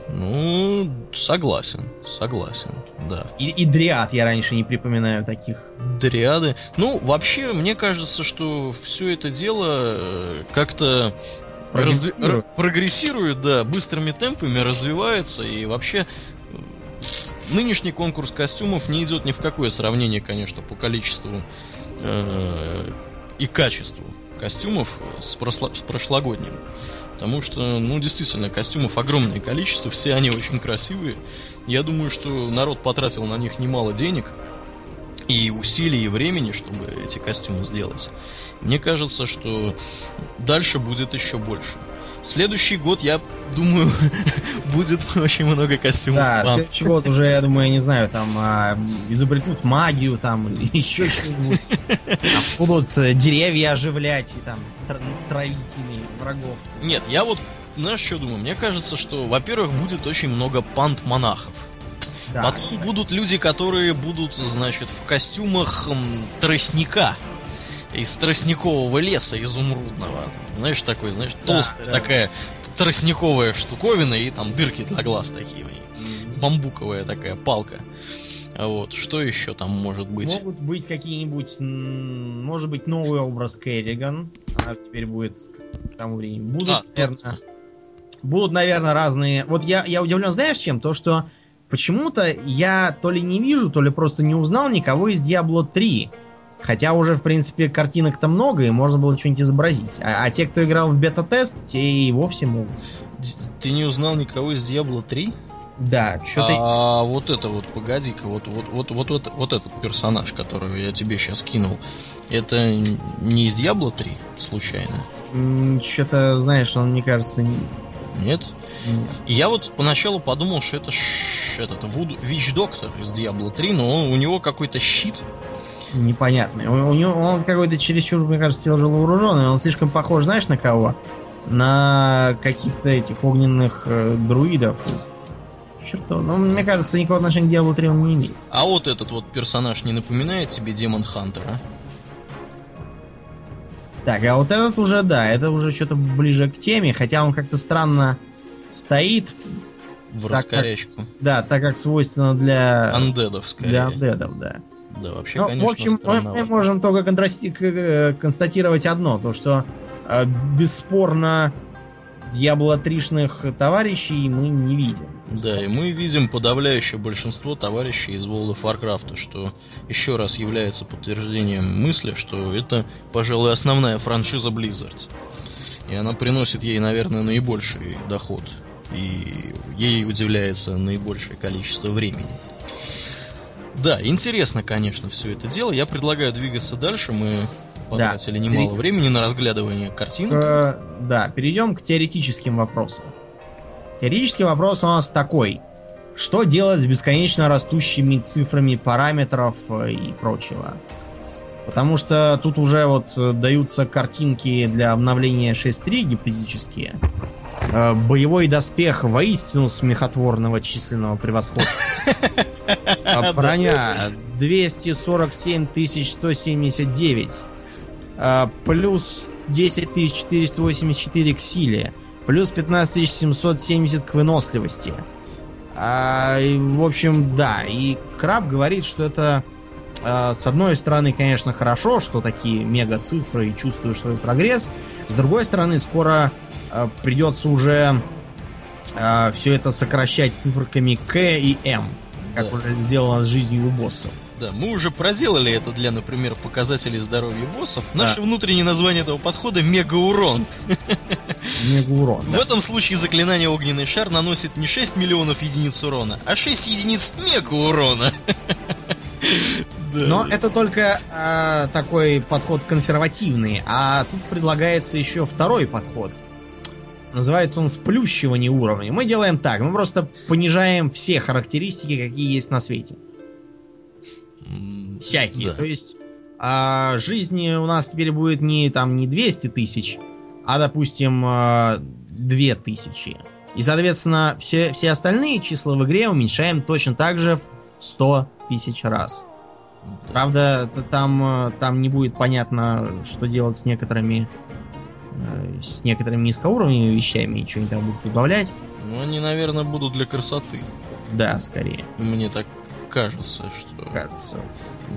Ну, согласен, согласен, да. И, и дриад я раньше не припоминаю таких. Дриады. Ну, вообще, мне кажется, что все это дело э, как-то прогрессирует. Прогрессирует, да, быстрыми темпами развивается и вообще нынешний конкурс костюмов не идет ни в какое сравнение, конечно, по количеству э, и качеству костюмов с, с прошлогодним. Потому что, ну, действительно, костюмов огромное количество, все они очень красивые. Я думаю, что народ потратил на них немало денег и усилий, и времени, чтобы эти костюмы сделать. Мне кажется, что дальше будет еще больше. Следующий год, я думаю, будет очень много костюмов. Да, план. следующий год уже, я думаю, я не знаю, там а, изобретут магию там еще что-нибудь. Будут деревья оживлять и там травить ими врагов. Нет, я вот, знаешь, что думаю? Мне кажется, что, во-первых, будет очень много пант-монахов. Да. Потом будут люди, которые будут, значит, в костюмах м, тростника из тростникового леса изумрудного. Знаешь, такой, знаешь, толстая да, такая тростниковая штуковина и там дырки для глаз такие. Mm-hmm. Бамбуковая такая палка. Вот, что еще там может быть? Могут быть какие-нибудь, может быть, новый образ Керриган. Она теперь будет к тому времени. Будут, а, наверное, будут, наверное, разные. Вот я, я удивлен, знаешь, чем? То, что почему-то я то ли не вижу, то ли просто не узнал никого из Diablo 3. Хотя уже, в принципе, картинок-то много, и можно было что-нибудь изобразить. А, а те, кто играл в бета-тест, те и вовсе могут. Ты не узнал никого из Diablo 3? Да, что-то. А вот это вот, погоди-ка, вот, вот, вот, вот, вот, вот этот персонаж, которого я тебе сейчас кинул, это не из Diablo 3, случайно? Что-то, знаешь, он, мне кажется... Не... Нет? Нет? Я вот поначалу подумал, что это ш... этот Вуд... Вич Доктор из Diablo 3, но у него какой-то щит непонятный. У, у него он какой-то чересчур, мне кажется, тяжело вооруженный. Он слишком похож, знаешь, на кого? На каких-то этих огненных э, друидов. Чертов. Ну, мне кажется, никакого отношения к Diablo 3 он не имеет. А вот этот вот персонаж не напоминает тебе Демон Хантера? Так, а вот этот уже, да, это уже что-то ближе к теме, хотя он как-то странно стоит. В раскорячку. Как, да, так как свойственно для... Андедов, скорее. Для андедов, да. Да, вообще, ну, конечно, В общем, мы можем только э, констатировать одно, то что э, бесспорно дьяблотришных товарищей мы не видим. Да, и мы видим подавляющее большинство товарищей из World of Warcraft, что еще раз является подтверждением мысли, что это, пожалуй, основная франшиза Blizzard. И она приносит ей, наверное, наибольший доход и ей уделяется наибольшее количество времени. Да, интересно, конечно, все это дело. Я предлагаю двигаться дальше. Мы потратили да. немало Пере... времени на разглядывание картинок. Э, да, перейдем к теоретическим вопросам. Теоретический вопрос у нас такой. Что делать с бесконечно растущими цифрами параметров э, и прочего? Потому что тут уже вот э, даются картинки для обновления 6.3 гипотетические. Боевой доспех воистину смехотворного численного превосходства. А броня 247 179. Э, плюс 10 484 к силе. Плюс 15 770 к выносливости. А, в общем, да. И Краб говорит, что это а, с одной стороны, конечно, хорошо, что такие мега цифры и чувствуешь свой прогресс. С другой стороны, скоро а, придется уже а, все это сокращать циферками К и М, как да. уже сделано с жизнью у боссов. Да, мы уже проделали это для, например, показателей здоровья боссов. Да. Наше внутреннее название этого подхода мегаурон. Мегаурон. В этом случае заклинание огненный шар наносит не 6 миллионов единиц урона, а 6 единиц мегаурона. Но это только э, такой подход консервативный, а тут предлагается еще второй подход. Называется он сплющивание уровня. Мы делаем так, мы просто понижаем все характеристики, какие есть на свете. Всякие. Да. То есть э, жизни у нас теперь будет не там не 200 тысяч, а допустим э, 2000. И, соответственно, все, все остальные числа в игре уменьшаем точно так же в 100 тысяч раз. Правда, там, э, там не будет понятно, что делать с некоторыми с некоторыми низкоуровневыми вещами, и что они там будут добавлять. Ну, они, наверное, будут для красоты. Да, скорее. Мне так кажется, что... Кажется.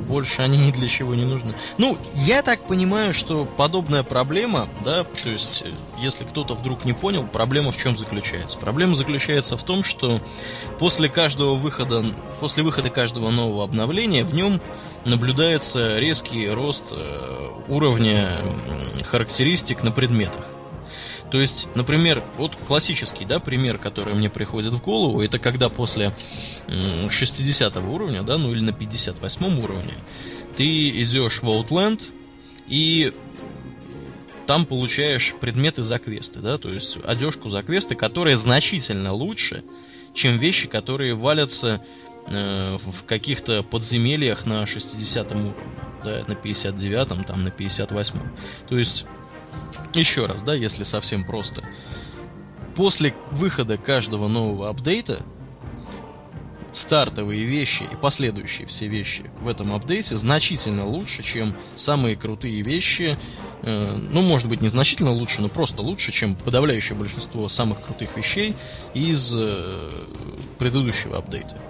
Больше они ни для чего не нужны. Ну, я так понимаю, что подобная проблема, да, то есть, если кто-то вдруг не понял, проблема в чем заключается? Проблема заключается в том, что после каждого выхода, после выхода каждого нового обновления в нем наблюдается резкий рост э, уровня характеристик на предметах. То есть, например, вот классический, да, пример, который мне приходит в голову, это когда после 60 уровня, да, ну или на 58 уровне, ты идешь в Outland и там получаешь предметы за квесты, да, то есть одежку за квесты, которая значительно лучше, чем вещи, которые валятся э, в каких-то подземельях на 60 уровне, да, на 59, там, на 58. То есть еще раз, да, если совсем просто. После выхода каждого нового апдейта стартовые вещи и последующие все вещи в этом апдейте значительно лучше, чем самые крутые вещи. Э, ну, может быть, не значительно лучше, но просто лучше, чем подавляющее большинство самых крутых вещей из э, предыдущего апдейта.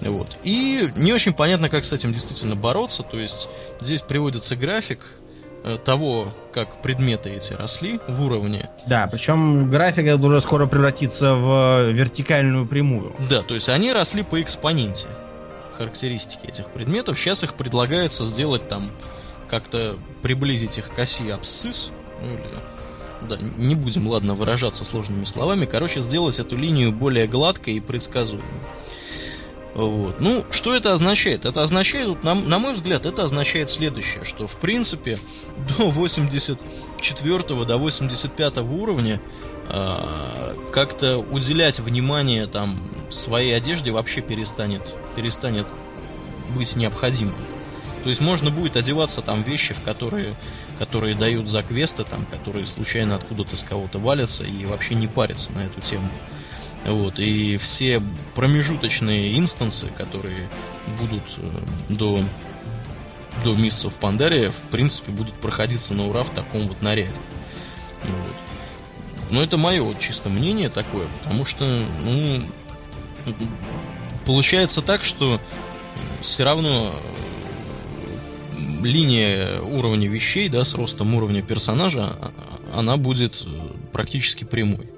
Вот. И не очень понятно, как с этим действительно бороться. То есть здесь приводится график того, как предметы эти росли в уровне. Да, причем графика уже скоро превратится в вертикальную прямую. Да, то есть они росли по экспоненте характеристики этих предметов. Сейчас их предлагается сделать там как-то приблизить их к оси абсцисс, ну или да, не будем, ладно, выражаться сложными словами. Короче, сделать эту линию более гладкой и предсказуемой. Вот. Ну, что это означает? Это означает, на, на мой взгляд, это означает следующее, что в принципе до 84 до 85 уровня э, как-то уделять внимание там своей одежде вообще перестанет, перестанет быть необходимым. То есть можно будет одеваться там вещи, в которые, которые дают за квесты, там, которые случайно откуда-то с кого-то валятся и вообще не парятся на эту тему. Вот, и все промежуточные инстансы, которые будут э, до, до месяцев Пандария, в принципе, будут проходиться на ура в таком вот наряде. Вот. Но это мое вот чисто мнение такое, потому что, ну, получается так, что все равно э, линия уровня вещей, да, с ростом уровня персонажа, а, а, она будет э, практически прямой.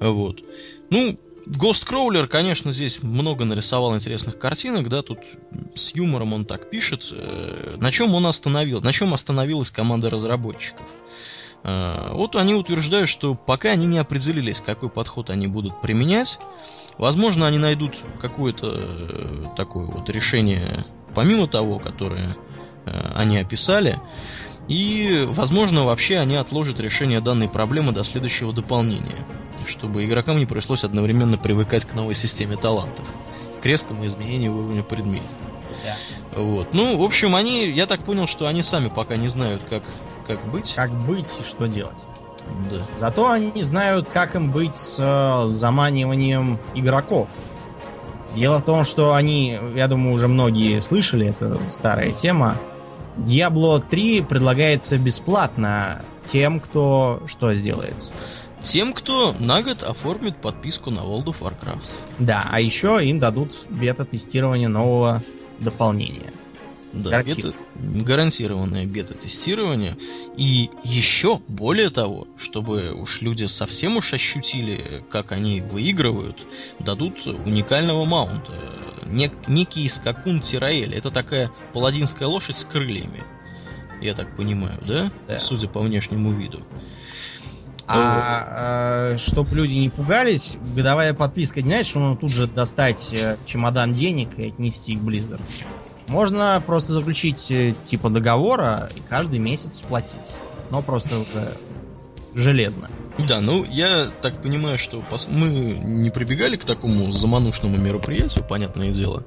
Вот. Ну, Crawler, конечно, здесь много нарисовал интересных картинок, да, тут с юмором он так пишет. Э, на чем он остановил, на чем остановилась команда разработчиков? Э, вот они утверждают, что пока они не определились, какой подход они будут применять, возможно, они найдут какое-то э, такое вот решение, помимо того, которое они описали, и, возможно, вообще они отложат решение данной проблемы до следующего дополнения, чтобы игрокам не пришлось одновременно привыкать к новой системе талантов, к резкому изменению уровня предметов. Да. Вот. Ну, в общем, они, я так понял, что они сами пока не знают, как как быть? Как быть и что делать. Да. Зато они знают, как им быть с э, заманиванием игроков. Дело в том, что они, я думаю, уже многие слышали, это старая тема. Diablo 3 предлагается бесплатно тем, кто что сделает? Тем, кто на год оформит подписку на World of Warcraft. Да, а еще им дадут бета-тестирование нового дополнения. Да, бета, гарантированное бета-тестирование. И еще более того, чтобы уж люди совсем уж ощутили, как они выигрывают, дадут уникального маунта. Нек, некий скакун Тираэль. Это такая паладинская лошадь с крыльями. Я так понимаю, да? да. Судя по внешнему виду. А, а чтоб люди не пугались, годовая подписка не значит, что нужно тут же достать э, чемодан денег и отнести к Blizzard. Можно просто заключить э, типа договора и каждый месяц платить. Но просто уже железно. Да, ну я так понимаю, что пос... мы не прибегали к такому заманушному мероприятию, понятное дело.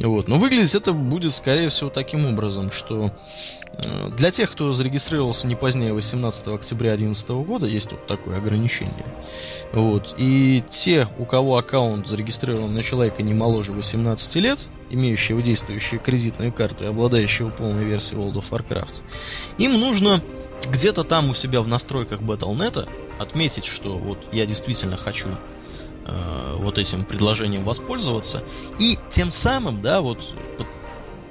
Вот. Но выглядеть это будет, скорее всего, таким образом, что э, для тех, кто зарегистрировался не позднее 18 октября 2011 года, есть вот такое ограничение. Вот. И те, у кого аккаунт зарегистрирован на человека не моложе 18 лет, имеющего действующую кредитную карту и обладающего полной версией World of Warcraft, им нужно где-то там у себя в настройках Battle.net отметить, что вот я действительно хочу э, вот этим предложением воспользоваться, и тем самым, да, вот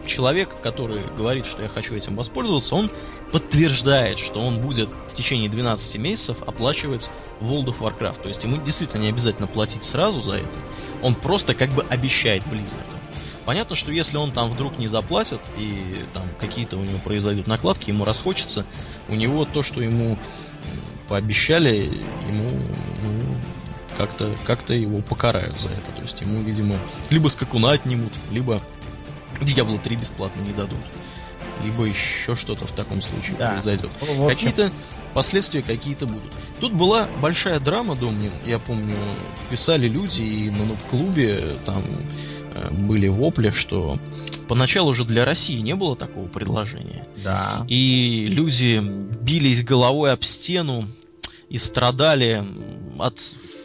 человек, который говорит, что я хочу этим воспользоваться, он подтверждает, что он будет в течение 12 месяцев оплачивать World of Warcraft. То есть ему действительно не обязательно платить сразу за это. Он просто как бы обещает Blizzard. Понятно, что если он там вдруг не заплатит и там какие-то у него произойдут накладки, ему расхочется, у него то, что ему пообещали, ему ну, как-то как его покарают за это. То есть ему, видимо, либо скакуна отнимут, либо Diablo 3 бесплатно не дадут. Либо еще что-то в таком случае да. произойдет. Ну, какие-то последствия какие-то будут. Тут была большая драма, Домнин, я помню, писали люди и на нуб-клубе там были вопли, что поначалу уже для России не было такого предложения. Да. И люди бились головой об стену и страдали от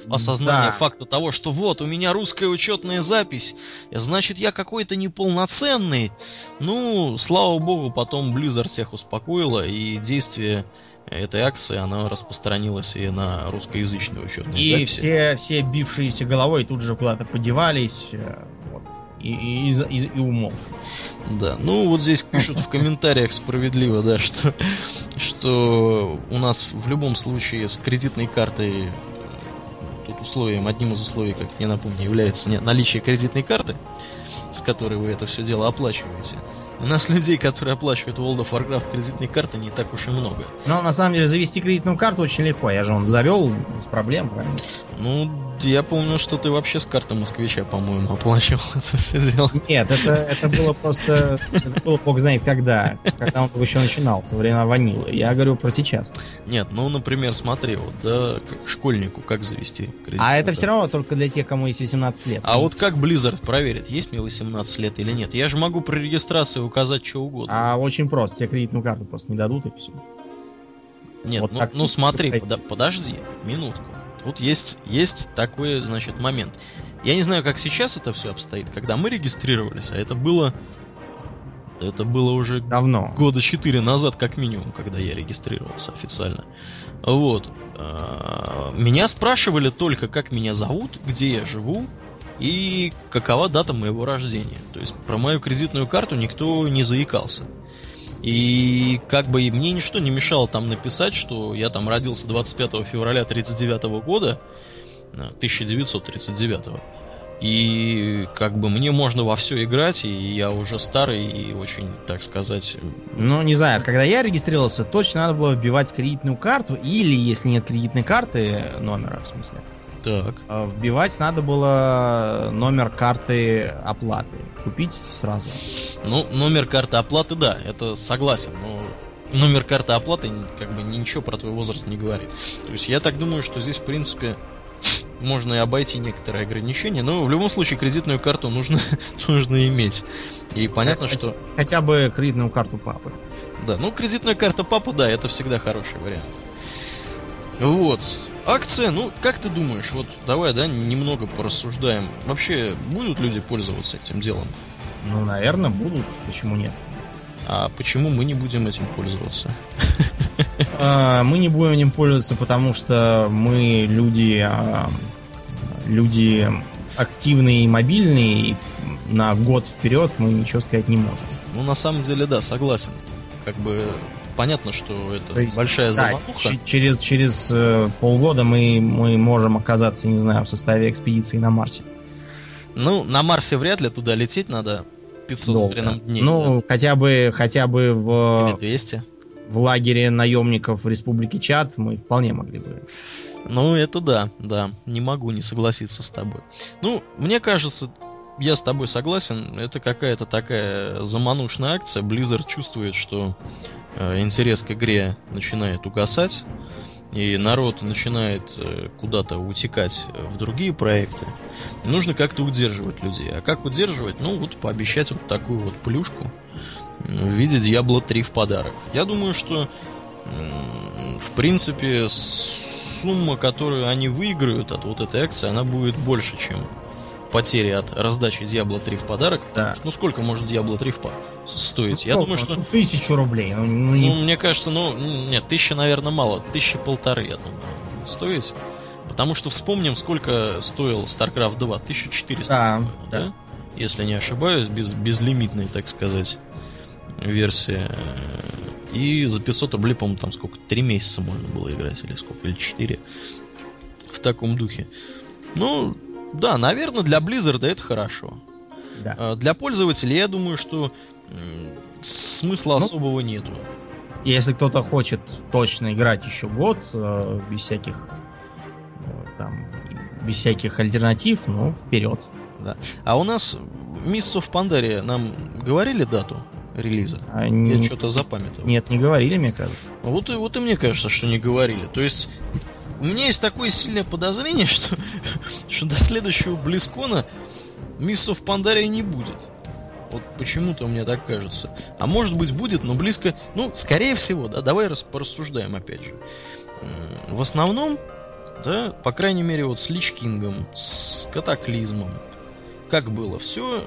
осознания да. факта того, что вот у меня русская учетная запись, значит я какой-то неполноценный. Ну, слава богу, потом Blizzard всех успокоила и действие этой акции, она распространилась и на русскоязычную учетную и записи. И все, все бившиеся головой тут же куда-то подевались. И, и, и, и умолк. Да, ну вот здесь пишут в комментариях справедливо, да, что, что у нас в любом случае с кредитной картой тут условием, одним из условий, как я напомню, является наличие кредитной карты, с которой вы это все дело оплачиваете. У нас людей, которые оплачивают World of Warcraft кредитной карты, не так уж и много. Но на самом деле завести кредитную карту очень легко. Я же он завел без проблем, правильно? Ну, я помню, что ты вообще с карты москвича, по-моему, оплачивал это все дело. Нет, это, это было просто... Это было бог знает когда. Когда он еще начинался, времена ванилы. Я говорю про сейчас. Нет, ну, например, смотри, вот, да, как школьнику как завести кредит. А это все равно только для тех, кому есть 18 лет. А вот как Blizzard проверит, есть мне 18 лет или нет? Я же могу при регистрации указать что угодно. А очень просто. Тебе кредитную карту просто не дадут и все. Нет, вот ну, ну смотри, под, подожди, минутку. Тут есть, есть такой, значит, момент. Я не знаю, как сейчас это все обстоит, когда мы регистрировались, а это было... Это было уже давно. Года четыре назад, как минимум, когда я регистрировался официально. Вот. А, меня спрашивали только, как меня зовут, где я живу и какова дата моего рождения. То есть про мою кредитную карту никто не заикался. И как бы мне ничто не мешало там написать, что я там родился 25 февраля 1939 года, 1939. И как бы мне можно во все играть, и я уже старый и очень, так сказать... Ну, не знаю, когда я регистрировался, точно надо было вбивать кредитную карту, или, если нет кредитной карты, номера, в смысле. Так. А, вбивать надо было номер карты оплаты. Купить сразу. Ну, номер карты оплаты, да, это согласен, но номер карты оплаты как бы ничего про твой возраст не говорит. То есть я так думаю, что здесь, в принципе, можно и обойти некоторые ограничения, но в любом случае кредитную карту нужно, нужно иметь. И понятно, хотя, что... Хотя бы кредитную карту папы. Да, ну кредитная карта папы, да, это всегда хороший вариант. Вот. Акция, ну, как ты думаешь, вот давай, да, немного порассуждаем. Вообще, будут люди пользоваться этим делом? Ну, наверное, будут. Почему нет? А почему мы не будем этим пользоваться? А, мы не будем этим пользоваться, потому что мы люди, а, люди активные и мобильные, и на год вперед мы ничего сказать не можем. Ну, на самом деле, да, согласен. Как бы понятно, что это есть, большая да, замануха. Через, через э, полгода мы, мы можем оказаться, не знаю, в составе экспедиции на Марсе. Ну, на Марсе вряд ли туда лететь надо 500 Долго. с хреном дней. Ну, да? хотя бы, хотя бы в... Или 200. В лагере наемников в Республике Чад мы вполне могли бы. Ну, это да, да. Не могу не согласиться с тобой. Ну, мне кажется, я с тобой согласен. Это какая-то такая заманушная акция. Blizzard чувствует, что э, интерес к игре начинает угасать и народ начинает э, куда-то утекать в другие проекты, нужно как-то удерживать людей. А как удерживать? Ну, вот пообещать вот такую вот плюшку в виде Diablo 3 в подарок. Я думаю, что в принципе сумма, которую они выиграют от вот этой акции, она будет больше, чем потери от раздачи Diablo 3 в подарок. Да. Что, ну сколько может Diablo 3 в по... стоить? Ну, Я думаю, что... Тысячу рублей. Ну, ну, не... ну, мне кажется, ну, нет, тысяча, наверное, мало. Тысячи полторы, я думаю, стоить. Потому что вспомним, сколько стоил StarCraft 2. 1400, да, да? да? Если не ошибаюсь, без, безлимитная, так сказать, версия. И за 500 рублей, по-моему, там сколько? Три месяца можно было играть, или сколько? Или 4. В таком духе. Ну, да, наверное, для Blizzard это хорошо. Да. А, для пользователей, я думаю, что смысла ну, особого нету. Если кто-то хочет точно играть еще год, э, без всяких э, там, без всяких альтернатив, ну, вперед. Да. А у нас Mists of Pandaria нам говорили дату релиза? Они... Я что-то запамятовал. Нет, не говорили, мне кажется. Вот и, вот и мне кажется, что не говорили. То есть у меня есть такое сильное подозрение, что, что до следующего Близкона Миссов Пандария не будет. Вот почему-то мне так кажется. А может быть будет, но близко... Ну, скорее всего, да, давай рас, порассуждаем опять же. В основном, да, по крайней мере, вот с Лич Кингом, с Катаклизмом, как было, все...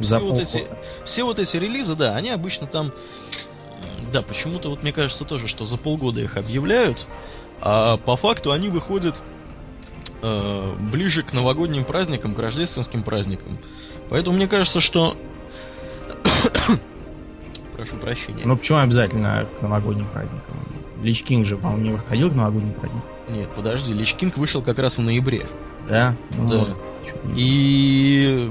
Все вот, эти, все вот эти релизы, да, они обычно там... Да, почему-то вот мне кажется тоже, что за полгода их объявляют, а по факту они выходят э, ближе к новогодним праздникам, к рождественским праздникам. Поэтому мне кажется, что... Прошу прощения. Ну почему обязательно к новогодним праздникам? Lich King же, по-моему, не выходил к новогодним праздникам. Нет, подожди, Lich King вышел как раз в ноябре. Да? Ну, да. Вот. И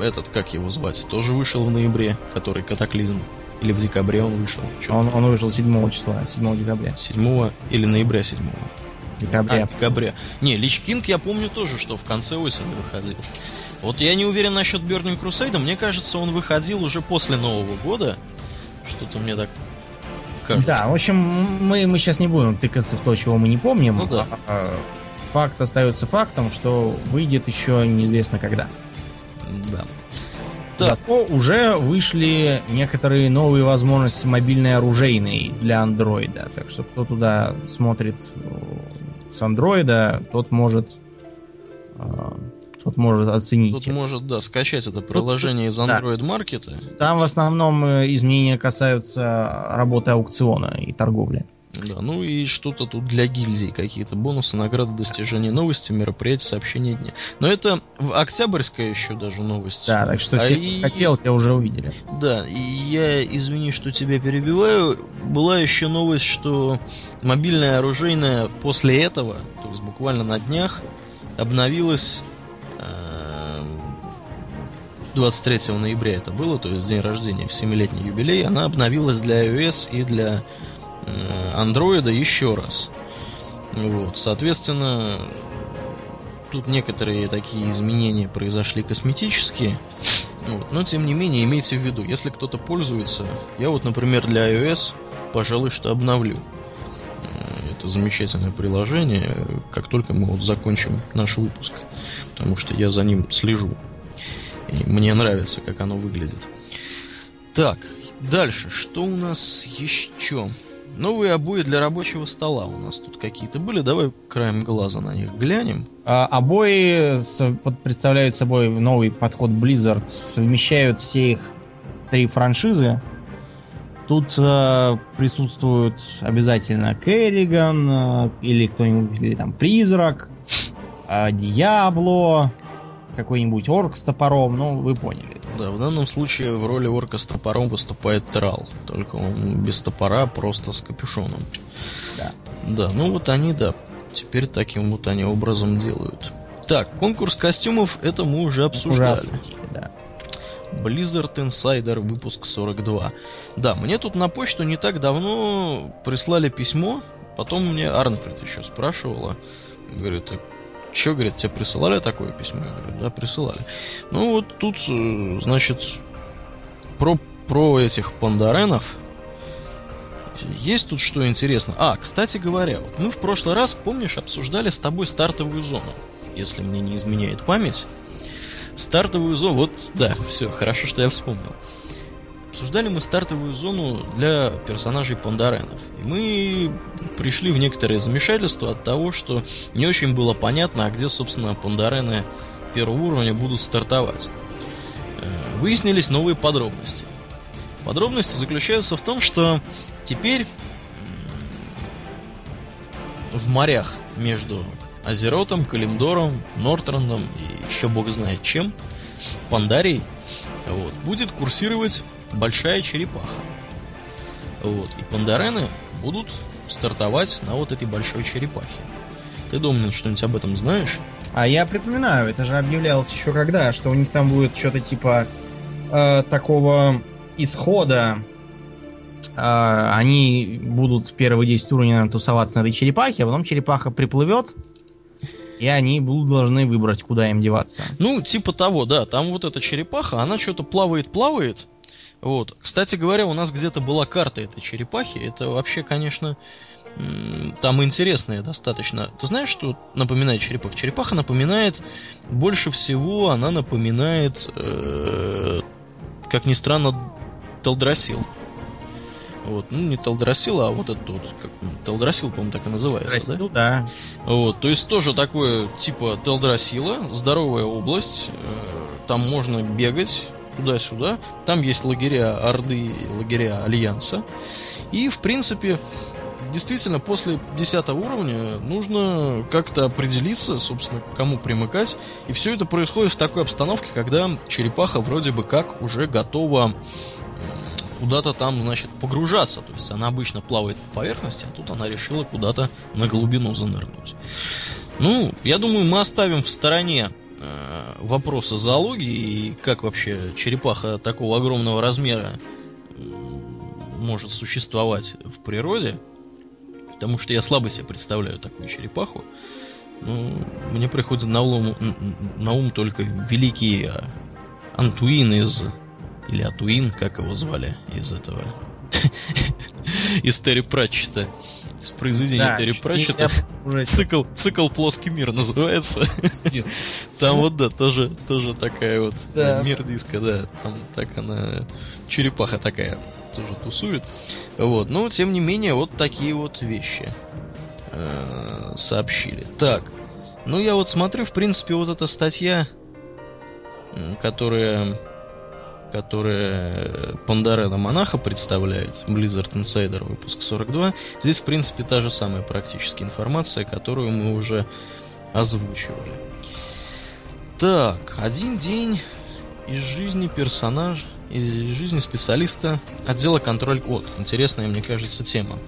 этот, как его звать, тоже вышел в ноябре, который катаклизм. Или в декабре он вышел? Он, он вышел 7 числа, 7 декабря. 7 или ноября 7 Декабря. А, декабря. Не, Лич Кинг я помню тоже, что в конце осени выходил. Вот я не уверен насчет Burning Crusade, мне кажется, он выходил уже после Нового года. Что-то мне так кажется. Да, в общем, мы, мы сейчас не будем тыкаться в то, чего мы не помним. Ну да. А, факт остается фактом, что выйдет еще неизвестно когда. Да. Зато уже вышли некоторые новые возможности мобильной оружейной для андроида. Так что кто туда смотрит э, с андроида, тот может э, тот может оценить. Тот может, да, скачать это приложение Тут, из Android маркета. Там в основном э, изменения касаются работы аукциона и торговли. Да, ну и что-то тут для гильдии, какие-то бонусы, награды, достижения, новости, мероприятия, сообщения дня. Но это октябрьская еще даже новость. Да, так что а все и... хотел, те уже увидели. Да, и я, извини, что тебя перебиваю, была еще новость, что мобильная оружейная после этого, то есть буквально на днях, обновилась э, 23 ноября это было, то есть день рождения в 7-летний юбилей, она обновилась для iOS и для э, Android еще раз. Вот, соответственно, тут некоторые такие изменения произошли косметические. Вот, но тем не менее, имейте в виду, если кто-то пользуется, я вот, например, для iOS, пожалуй, что обновлю э, это замечательное приложение, как только мы вот закончим наш выпуск, потому что я за ним слежу. И мне нравится, как оно выглядит. Так, дальше. Что у нас еще? Новые обои для рабочего стола у нас тут какие-то были. Давай краем глаза на них глянем. А, обои представляют собой новый подход Blizzard. Совмещают все их три франшизы. Тут э, присутствуют обязательно Керриган э, или кто-нибудь, или там Призрак, э, Диабло, какой-нибудь орк с топором, ну, вы поняли. Да, в данном случае в роли орка с топором выступает Трал, только он без топора, просто с капюшоном. Да. Да, ну вот они, да, теперь таким вот они образом делают. Так, конкурс костюмов, это мы уже обсуждали. Уже осветили, да. Blizzard Insider, выпуск 42. Да, мне тут на почту не так давно прислали письмо, потом мне Арнфрид еще спрашивала, говорит, Че, говорит, тебе присылали такое письмо? Я говорю, да, присылали. Ну вот тут, э, значит, про, про этих пандаренов есть тут что интересно. А, кстати говоря, вот мы в прошлый раз, помнишь, обсуждали с тобой стартовую зону, если мне не изменяет память. Стартовую зону, вот, да, все, хорошо, что я вспомнил. Обсуждали мы стартовую зону для персонажей Пандаренов. И мы пришли в некоторое замешательство от того, что не очень было понятно, а где, собственно, Пандарены первого уровня будут стартовать. Э, выяснились новые подробности. Подробности заключаются в том, что теперь в морях между Азеротом, Калимдором, Нортрандом и еще бог знает чем, Пандарией, вот, будет курсировать большая черепаха. Вот. И пандарены будут стартовать на вот этой большой черепахе. Ты, Домнин, что-нибудь об этом знаешь? А я припоминаю, это же объявлялось еще когда, что у них там будет что-то типа э, такого исхода. Э, они будут первые 10 уровней тусоваться на этой черепахе, а потом черепаха приплывет, и они будут должны выбрать, куда им деваться. Ну, типа того, да. Там вот эта черепаха, она что-то плавает-плавает, вот. Кстати говоря, у нас где-то была карта этой черепахи. Это вообще, конечно, там интересная достаточно. Ты знаешь, что напоминает черепаха? Черепаха напоминает, больше всего она напоминает, э, как ни странно, Телдрасил. Вот, ну не Телдрасил, а вот этот вот, как Телдрасил, по-моему, так и называется, Телдрасил, да? да. Вот, то есть тоже такое типа Телдрасила, здоровая область, э, там можно бегать, туда-сюда. Там есть лагеря Орды лагеря Альянса. И, в принципе, действительно, после 10 уровня нужно как-то определиться, собственно, кому примыкать. И все это происходит в такой обстановке, когда черепаха вроде бы как уже готова куда-то там, значит, погружаться. То есть она обычно плавает по поверхности, а тут она решила куда-то на глубину занырнуть. Ну, я думаю, мы оставим в стороне э, вопросы зоологии и как вообще черепаха такого огромного размера может существовать в природе. Потому что я слабо себе представляю такую черепаху. Ну, мне приходит на ум, на ум только великий Антуин из... Или Атуин, как его звали из этого... из Терри Пратчета из произведения да, Терри Пратчета. Цикл, цикл «Плоский мир» называется. Там вот, да, тоже, тоже такая вот да. мир диска, да. Там так она, черепаха такая, тоже тусует. Вот, но тем не менее, вот такие вот вещи э, сообщили. Так, ну я вот смотрю, в принципе, вот эта статья, которая которая Пандарена Монаха представляет, Blizzard Insider, выпуск 42. Здесь, в принципе, та же самая практически информация, которую мы уже озвучивали. Так, один день из жизни персонажа, из жизни специалиста отдела контроль... Вот, интересная, мне кажется, тема.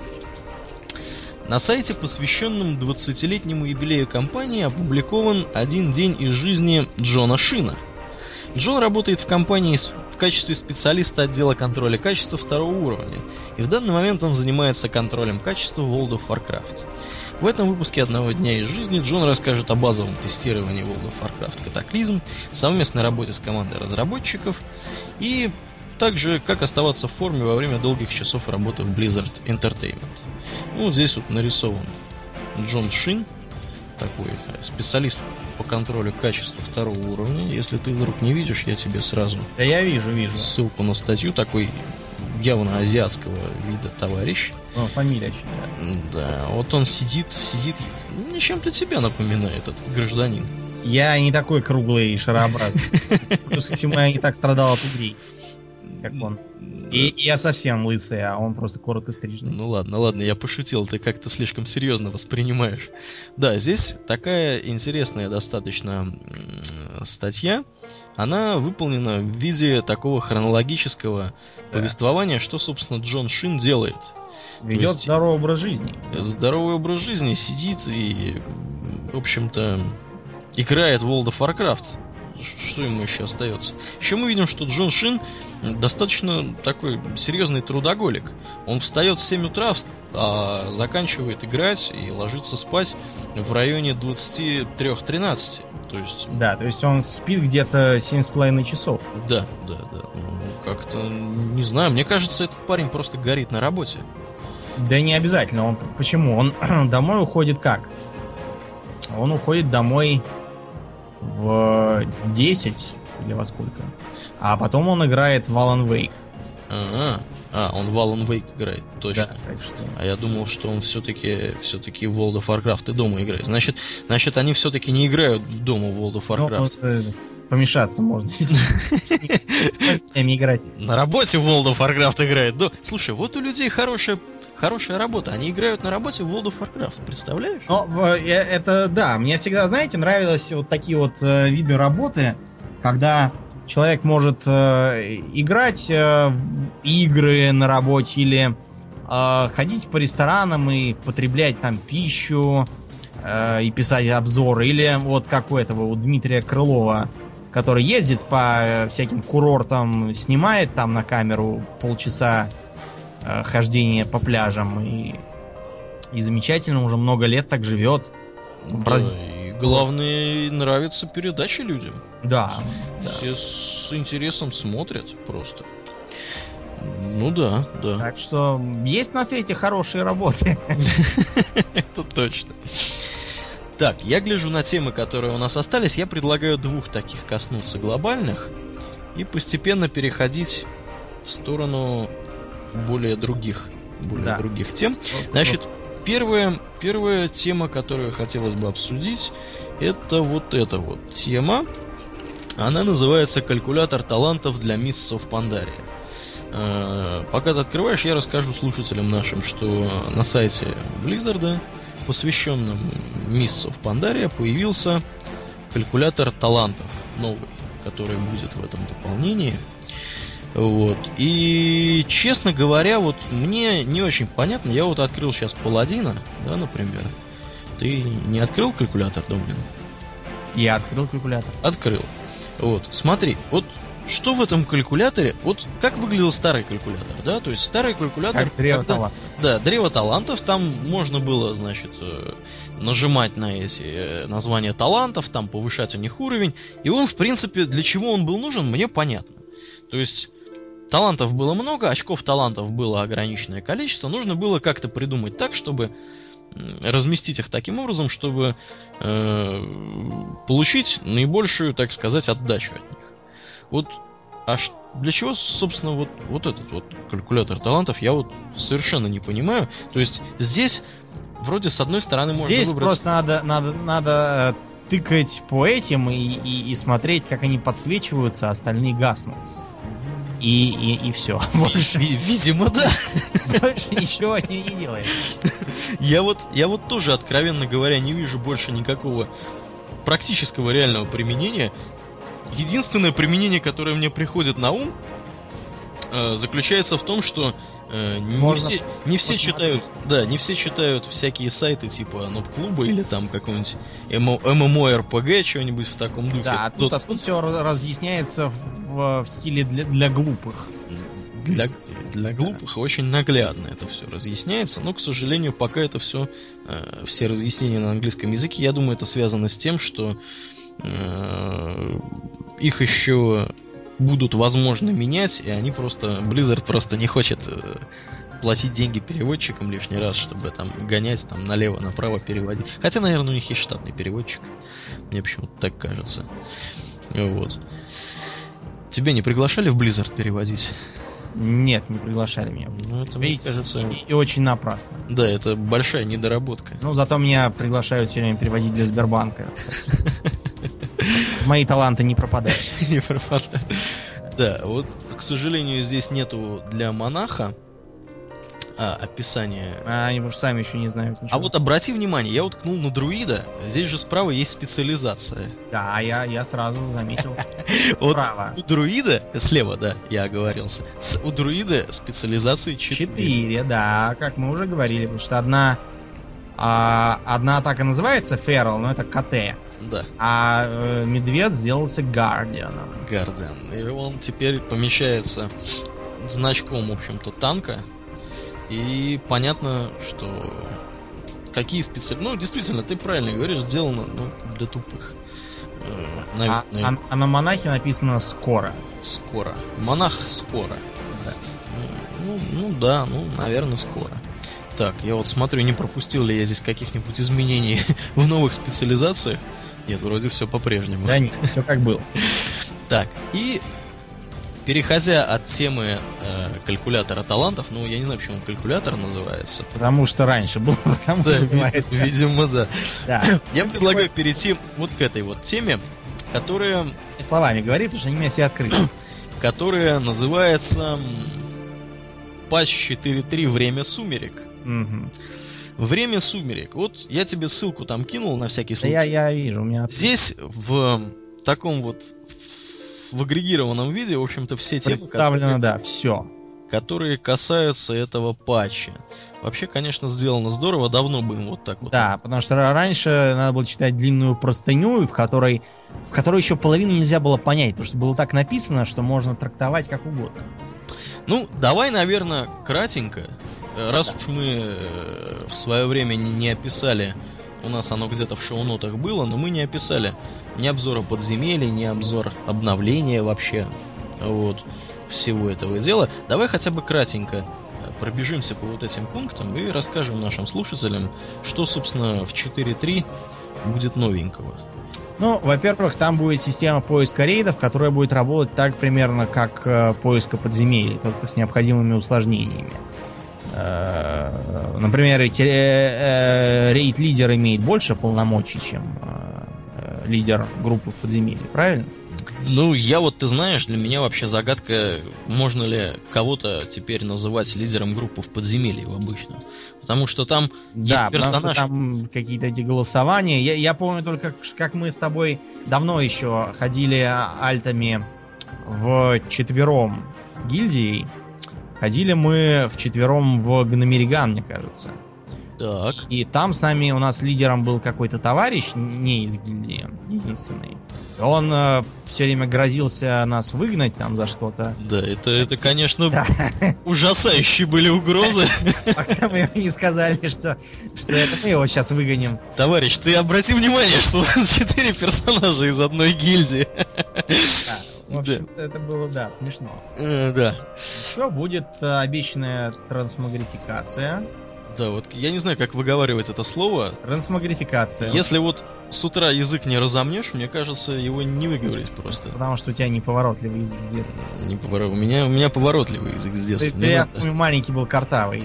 На сайте, посвященном 20-летнему юбилею компании, опубликован один день из жизни Джона Шина – Джон работает в компании в качестве специалиста отдела контроля качества второго уровня, и в данный момент он занимается контролем качества в World of Warcraft. В этом выпуске одного дня из жизни Джон расскажет о базовом тестировании World of Warcraft Cataclysm, совместной работе с командой разработчиков и также как оставаться в форме во время долгих часов работы в Blizzard Entertainment. Ну, вот здесь вот нарисован Джон Шин, такой специалист по контролю качества второго уровня. Если ты вдруг не видишь, я тебе сразу... Да я вижу, вижу. Ссылку на статью, такой явно азиатского вида товарищ. О, фамилия Да, вот он сидит, сидит, чем-то тебя напоминает этот гражданин. Я не такой круглый и шарообразный. Плюс ко всему, я не так страдал от угрей как он. И, я совсем лысый, а он просто коротко стрижный. Ну ладно, ладно, я пошутил, ты как-то слишком серьезно воспринимаешь. Да, здесь такая интересная достаточно статья. Она выполнена в виде такого хронологического да. повествования, что, собственно, Джон Шин делает. Ведет есть, здоровый образ жизни. Здоровый образ жизни, сидит и, в общем-то, играет в World of Warcraft что ему еще остается? Еще мы видим, что Джон Шин достаточно такой серьезный трудоголик. Он встает в 7 утра, а заканчивает играть и ложится спать в районе 23-13. То есть... Да, то есть он спит где-то 7,5 часов. Да, да, да. Ну, как-то, не знаю, мне кажется, этот парень просто горит на работе. Да не обязательно. Он, почему? Он домой уходит как? Он уходит домой в 10 или во сколько. А потом он играет в Alan Wake. А, а, он в Alan Wake играет, точно. Да, так что... А я думал, что он все-таки все-таки в World of Warcraft и дома играет. Значит, значит они все-таки не играют дома в World of ну, Warcraft. Ну, э, помешаться можно. играть. На работе в World of Warcraft играет. Слушай, вот у людей хорошая хорошая работа. Они играют на работе в World of Warcraft, представляешь? Ну, это да. Мне всегда, знаете, нравились вот такие вот э, виды работы, когда человек может э, играть в игры на работе или ходить по ресторанам и потреблять там пищу и писать обзоры. Или вот как у этого, у Дмитрия Крылова, который ездит по всяким курортам, снимает там на камеру полчаса э, хождение по пляжам и, и замечательно, уже много лет так живет. Да, и главное, нравится передача людям. Да. Все да. с интересом смотрят просто. Ну да, да. Так что есть на свете хорошие работы. Это точно. Так, я гляжу на темы, которые у нас остались. Я предлагаю двух таких коснуться глобальных и постепенно переходить в сторону более других, более да. других тем. Значит, первая, первая тема, которую хотелось бы обсудить, это вот эта вот тема. Она называется «Калькулятор талантов для мисс of Pandaria». Э, пока ты открываешь, я расскажу слушателям нашим, что на сайте Blizzard, посвященном of Pandaria, появился калькулятор талантов новый, который будет в этом дополнении. Вот. И, честно говоря, вот мне не очень понятно. Я вот открыл сейчас Паладина, да, например. Ты не открыл калькулятор, Домнин? Я открыл калькулятор. Открыл. Вот, смотри, вот что в этом калькуляторе, вот как выглядел старый калькулятор, да, то есть старый калькулятор... Как древо когда, талантов. Да, древо талантов, там можно было, значит, э, нажимать на эти э, названия талантов, там повышать у них уровень, и он, в принципе, для чего он был нужен, мне понятно. То есть Талантов было много, очков талантов было ограниченное количество. Нужно было как-то придумать так, чтобы разместить их таким образом, чтобы э, получить наибольшую, так сказать, отдачу от них. Вот, а для чего, собственно, вот, вот этот вот калькулятор талантов, я вот совершенно не понимаю. То есть здесь вроде с одной стороны можно здесь выбрать... просто надо, надо, надо э, тыкать по этим и, и, и смотреть, как они подсвечиваются, а остальные гаснут и, и, и все. Больше, Видимо, да. Больше ничего они не делают. Я вот, я вот тоже, откровенно говоря, не вижу больше никакого практического реального применения. Единственное применение, которое мне приходит на ум, э, заключается в том, что Э, не все, не все читают, да, не все читают всякие сайты типа Ноб-клуба или там какой-нибудь MMORPG, что-нибудь в таком духе. Да, а тут, а тут все разъясняется в, в стиле для, для глупых. Для, для глупых очень наглядно это все разъясняется, но, к сожалению, пока это все, э, все разъяснения на английском языке, я думаю, это связано с тем, что э, их еще будут, возможно, менять, и они просто... Blizzard просто не хочет э, платить деньги переводчикам лишний раз, чтобы там гонять там налево-направо переводить. Хотя, наверное, у них есть штатный переводчик. Мне почему-то так кажется. Вот. Тебя не приглашали в Blizzard переводить? Нет, не приглашали меня. Ну, это, мне кажется... И, и очень напрасно. Да, это большая недоработка. Ну, зато меня приглашают все время переводить для Сбербанка. Мои таланты не пропадают. Не пропадают. Да, вот, к сожалению, здесь нету для монаха а, описание. А они уж сами еще не знают ничего. А вот обрати внимание, я вот ткнул на друида, здесь же справа есть специализация. Да, я, я сразу заметил. Справа. У друида, слева, да, я оговорился. У друида специализации 4. 4, да, как мы уже говорили, потому что одна а, одна атака называется Ферл, но это КТ. Да. А э, медведь сделался Гардианом. Гардиан. И он теперь помещается значком, в общем-то, танка. И понятно, что какие специальные... Ну, действительно, ты правильно говоришь, сделано ну, для тупых. Э, на, а, на... А, а на монахе написано «скоро». «Скоро». Монах «скоро». Да. Ну, ну, ну да, ну, наверное, скоро. Так, я вот смотрю, не пропустил ли я здесь каких-нибудь изменений в новых специализациях. Нет, вроде все по-прежнему. Да нет, все как было. Так, и переходя от темы э, калькулятора талантов, ну, я не знаю, почему он калькулятор называется. Потому что раньше был, потому да, называется. Видимо, да. да. Я предлагаю перейти вот к этой вот теме, которая... Словами говори, потому что они меня все открыты. которая называется Патч 4.3 «Время сумерек». Угу. Время сумерек. Вот я тебе ссылку там кинул на всякий случай. Да я, я вижу, у меня... Здесь в таком вот в агрегированном виде, в общем-то, все темы... Представлено, которые, да, все. Которые касаются этого патча. Вообще, конечно, сделано здорово, давно бы им вот так вот. Да, потому что раньше надо было читать длинную простыню, в которой, в которой еще половину нельзя было понять, потому что было так написано, что можно трактовать как угодно. Ну, давай, наверное, кратенько, раз уж мы э, в свое время не описали у нас оно где-то в шоу-нотах было, но мы не описали ни обзора подземелья, ни обзор обновления вообще. Вот всего этого дела. Давай хотя бы кратенько э, пробежимся по вот этим пунктам и расскажем нашим слушателям, что, собственно, в 4.3 будет новенького. Ну, во-первых, там будет система поиска рейдов, которая будет работать так примерно, как э, поиска подземелий, только с необходимыми усложнениями. Э, например, э, рейд-лидер имеет больше полномочий, чем э, лидер группы в подземелье, правильно? Ну, я вот, ты знаешь, для меня вообще загадка, можно ли кого-то теперь называть лидером группы в подземелье в обычном. Потому что там да, есть персонаж... там какие-то эти голосования. Я, я помню только, как мы с тобой давно еще ходили альтами в четвером гильдии Ходили мы в четвером в Гномериган, мне кажется. Так. И там с нами у нас лидером был какой-то товарищ, не из гильдии, единственный. Он э, все время грозился нас выгнать там за что-то. Да, это, это конечно, да. ужасающие были угрозы. Пока мы ему не сказали, что, что это мы его сейчас выгоним. Товарищ, ты обрати внимание, что четыре персонажа из одной гильдии. В общем, да. это было, да, смешно. Э, да. Еще будет э, обещанная трансмагрификация. Да, вот я не знаю, как выговаривать это слово. Трансмагрификация. Если вот с утра язык не разомнешь, мне кажется, его не выговорить просто. Потому что у тебя неповоротливый язык с детства. Не поворот... у, меня, у меня поворотливый язык с детства. Ты, ты я помню, маленький был картавый,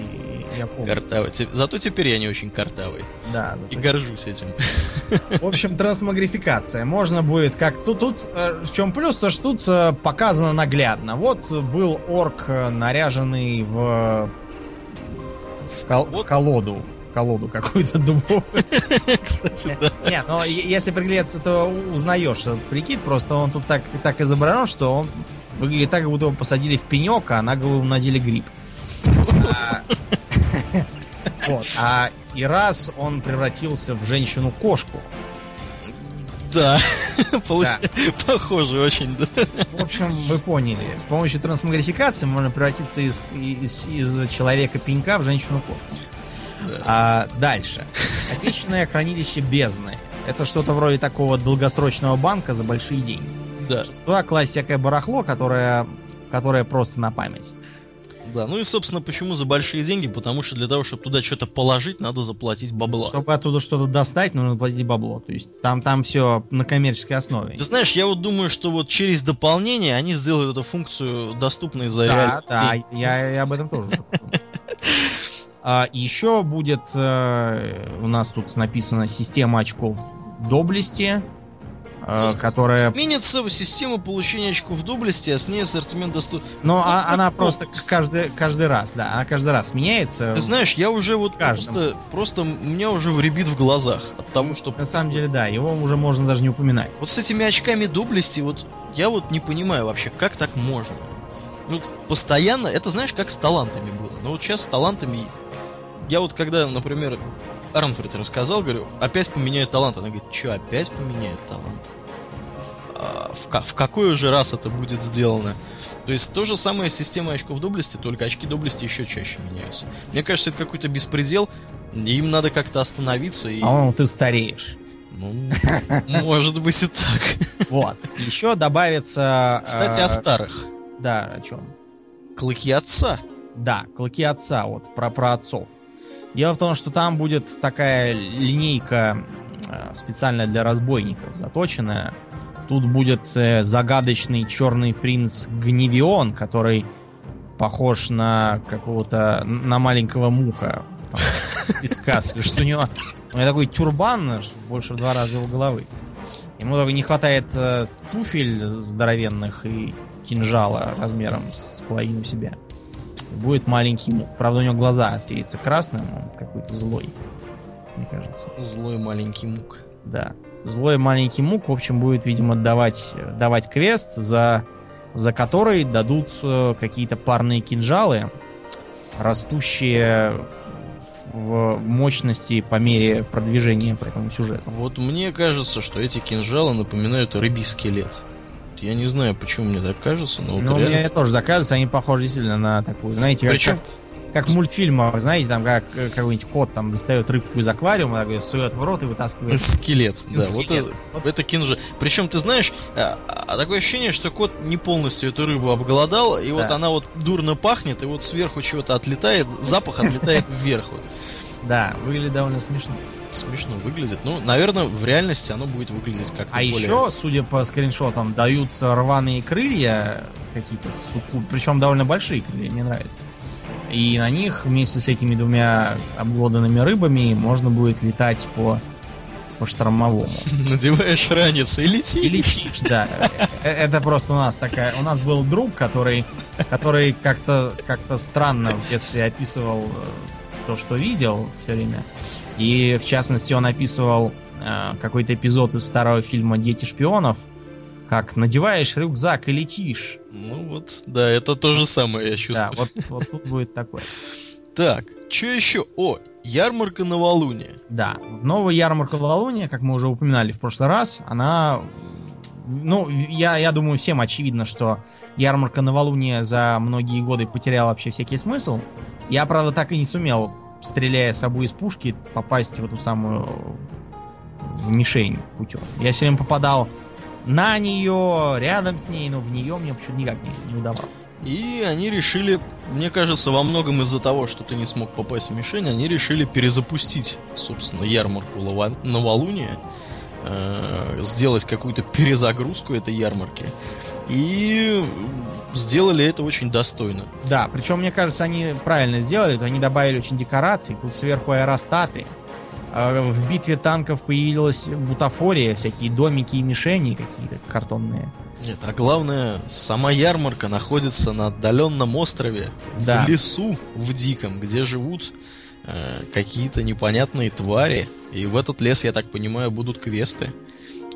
я помню. Картавый. Зато теперь я не очень картавый. Да. И горжусь этим. В общем, трансмагрификация. Можно будет как... Тут, тут э, в чем плюс, то что тут э, показано наглядно. Вот был орк, э, наряженный в, кол- вот. в колоду колоду какую-то дубовую. Кстати, да. Не, но если приглядеться, то узнаешь этот прикид. Просто он тут так, так изображен, что он выглядит так, как будто его посадили в пенек, а на голову надели гриб. А, вот. А и раз он превратился в женщину-кошку. Да, похоже очень, да. В общем, вы поняли. С помощью трансмагрификации можно превратиться из, из, из человека-пенька в женщину-кошку. Да. А, дальше. Обещанное хранилище бездны. Это что-то вроде такого долгосрочного банка за большие деньги. Да. Туда класть всякое барахло, которое, которое просто на память. Да, ну и, собственно, почему за большие деньги? Потому что для того, чтобы туда что-то положить, надо заплатить бабла. Чтобы оттуда что-то достать, нужно платить бабло. То есть там, там все на коммерческой основе. Ты знаешь, я вот думаю, что вот через дополнение они сделают эту функцию доступной за Да, да, я, я об этом тоже. А, еще будет э, у нас тут написано система очков доблести, э, которая... Сменится система получения очков доблести, а с ней ассортимент доступен. Но ну, а, она просто каждый, каждый раз, да, она каждый раз меняется. Ты знаешь, я уже вот просто, просто у меня уже ребит в глазах от того, что... На самом деле, да, его уже можно даже не упоминать. Вот с этими очками доблести, вот я вот не понимаю вообще, как так можно. Ну, постоянно, это знаешь, как с талантами было. Но вот сейчас с талантами я вот когда, например, Арнфрид рассказал, говорю, опять поменяют талант. Она говорит, что, опять поменяют талант? А, в, в какой уже раз это будет сделано? То есть то же самое система очков доблести, только очки доблести еще чаще меняются. Мне кажется, это какой-то беспредел. Им надо как-то остановиться и... А ты стареешь. Ну, может быть и так. Вот. Еще добавится... Кстати, о э, старых. Да, о чем? Клыки отца. Да, клыки отца, вот, про, про отцов. Дело в том, что там будет такая линейка специально для разбойников заточенная. Тут будет э, загадочный черный принц Гневион, который похож на какого-то на маленького муха там, из сказки, что у него, у него такой тюрбан больше в два раза его головы. Ему только не хватает э, туфель здоровенных и кинжала размером с половину себя будет маленький мук. Правда, у него глаза светятся красным, он какой-то злой, мне кажется. Злой маленький мук. Да. Злой маленький мук, в общем, будет, видимо, давать, давать квест, за, за который дадут э, какие-то парные кинжалы, растущие в мощности по мере продвижения по этому сюжету. Вот мне кажется, что эти кинжалы напоминают рыбий скелет. Я не знаю, почему мне так кажется, но... Ну, реально... мне тоже так кажется, они похожи действительно на такую, знаете, Причем... как, как в мультфильмах, знаете, там как э, какой-нибудь кот там достает рыбку из аквариума, так, сует в рот и вытаскивает... Скелет, да, скелет. вот это, вот. это кинжал. Причем, ты знаешь, а, а, такое ощущение, что кот не полностью эту рыбу обголодал, и да. вот она вот дурно пахнет, и вот сверху чего-то отлетает, запах отлетает вверх вот. Да, выглядит довольно смешно смешно выглядит. Ну, наверное, в реальности оно будет выглядеть как-то А более... еще, судя по скриншотам, дают рваные крылья какие-то, суку, причем довольно большие крылья, мне нравится. И на них вместе с этими двумя обглоданными рыбами можно будет летать по по штормовому. Надеваешь ранец и летишь. И летишь, да. Э, это просто у нас такая... У нас был друг, который, который как-то как странно в детстве описывал э, то, что видел все время. И, в частности, он описывал э, какой-то эпизод из старого фильма «Дети шпионов», как надеваешь рюкзак и летишь. Ну вот, да, это то же самое, я чувствую. Да, вот, вот тут будет такое. Так, что еще? О, ярмарка новолуния. Да, новая ярмарка новолуния, как мы уже упоминали в прошлый раз, она... Ну, я, я думаю, всем очевидно, что ярмарка новолуния за многие годы потеряла вообще всякий смысл. Я, правда, так и не сумел стреляя собой из пушки, попасть в эту самую мишень путем. Я все время попадал на нее, рядом с ней, но в нее мне почему-то никак не, не удавалось. И они решили, мне кажется, во многом из-за того, что ты не смог попасть в мишень, они решили перезапустить, собственно, ярмарку новолуния, э, сделать какую-то перезагрузку этой ярмарки. И сделали это очень достойно. Да, причем, мне кажется, они правильно сделали. Они добавили очень декораций. Тут сверху аэростаты. А, в битве танков появилась бутафория, всякие домики и мишени какие-то картонные. Нет, а главное, сама ярмарка находится на отдаленном острове, да. в лесу, в диком, где живут э, какие-то непонятные твари. И в этот лес, я так понимаю, будут квесты.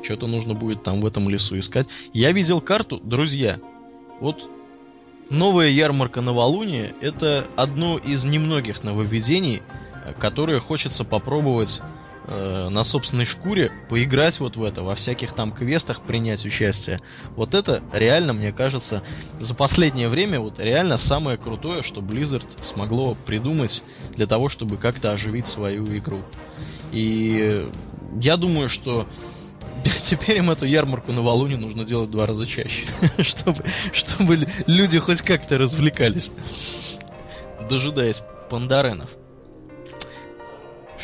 Что-то нужно будет там в этом лесу искать. Я видел карту, друзья. Вот новая ярмарка новолуния – это одно из немногих нововведений, которые хочется попробовать э, на собственной шкуре, поиграть вот в это, во всяких там квестах принять участие. Вот это реально, мне кажется, за последнее время вот реально самое крутое, что Blizzard смогло придумать для того, чтобы как-то оживить свою игру. И я думаю, что Теперь им эту ярмарку на Валуне нужно делать два раза чаще, чтобы, чтобы люди хоть как-то развлекались, дожидаясь пандаренов.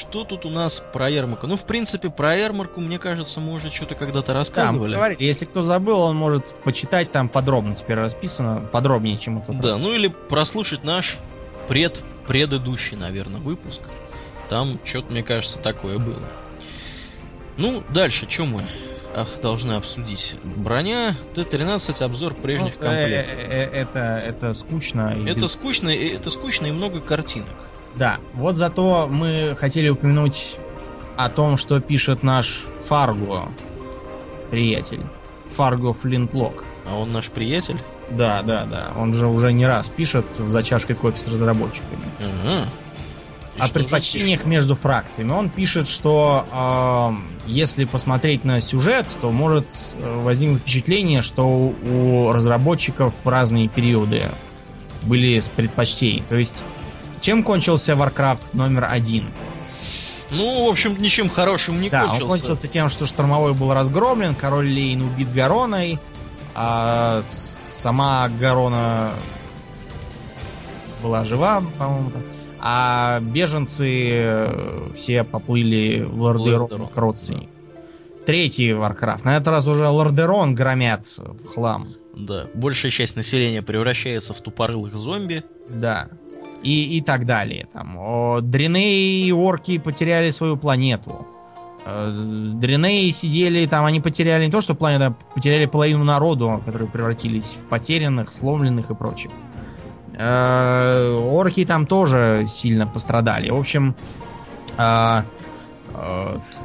Что тут у нас про ярмарку? Ну, в принципе, про ярмарку, мне кажется, мы уже что-то когда-то рассказывали. Да, говорили. Если кто забыл, он может почитать, там подробно теперь расписано, подробнее, чем это. Да, ну или прослушать наш пред предыдущий, наверное, выпуск. Там что-то, мне кажется, такое было. Ну, дальше, что мы должны обсудить? Броня Т-13, обзор прежних ну, комплектов. Э, э, э, это, это скучно. Это без... скучно, и, это скучно и много картинок. Да, вот зато мы хотели упомянуть о том, что пишет наш Фарго, приятель. Фарго Флинтлок. А он наш приятель? Да, да, да. Он же уже не раз пишет за чашкой кофе с разработчиками. Ага о предпочтениях между фракциями. Он пишет, что э, если посмотреть на сюжет, то может э, возникнуть впечатление, что у разработчиков в разные периоды были предпочтения. То есть, чем кончился Warcraft номер один? Ну, в общем, ничем хорошим не да, кончился. он кончился тем, что Штормград был разгромлен, король Лейн убит Гароной, а сама Гарона была жива, по-моему, а беженцы э, все поплыли в Лордерон к родственникам. Третий Warcraft. На этот раз уже Лордерон громят в хлам. Да, большая часть населения превращается в тупорылых зомби. Да. И, и так далее. Там, о, Дреней и орки потеряли свою планету. Э, Дренеи сидели, там они потеряли не то, что планета, а потеряли половину народу, которые превратились в потерянных, сломленных и прочих. Э, орки там тоже сильно пострадали. В общем, э,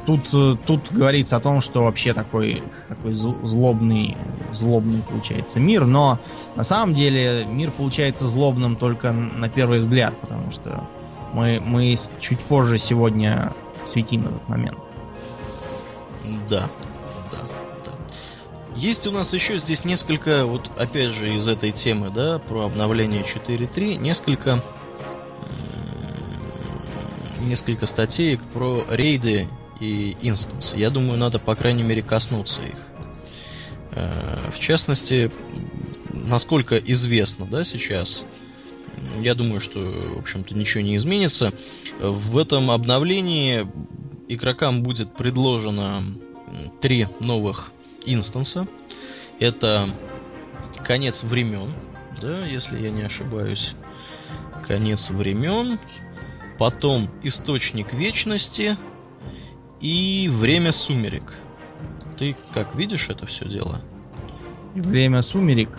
тут, тут говорится о том, что вообще такой, такой злобный, злобный получается мир, но на самом деле мир получается злобным только на первый взгляд, потому что мы, мы чуть позже сегодня светим этот момент. Да, есть у нас еще здесь несколько, вот опять же из этой темы, да, про обновление 4.3, несколько несколько статей про рейды и инстанс. Я думаю, надо, по крайней мере, коснуться их. Э, в частности, насколько известно, да, сейчас, я думаю, что, в общем-то, ничего не изменится. В этом обновлении игрокам будет предложено три новых инстанса. Это конец времен, да, если я не ошибаюсь. Конец времен, потом источник вечности и время сумерек. Ты как видишь это все дело? Время сумерек?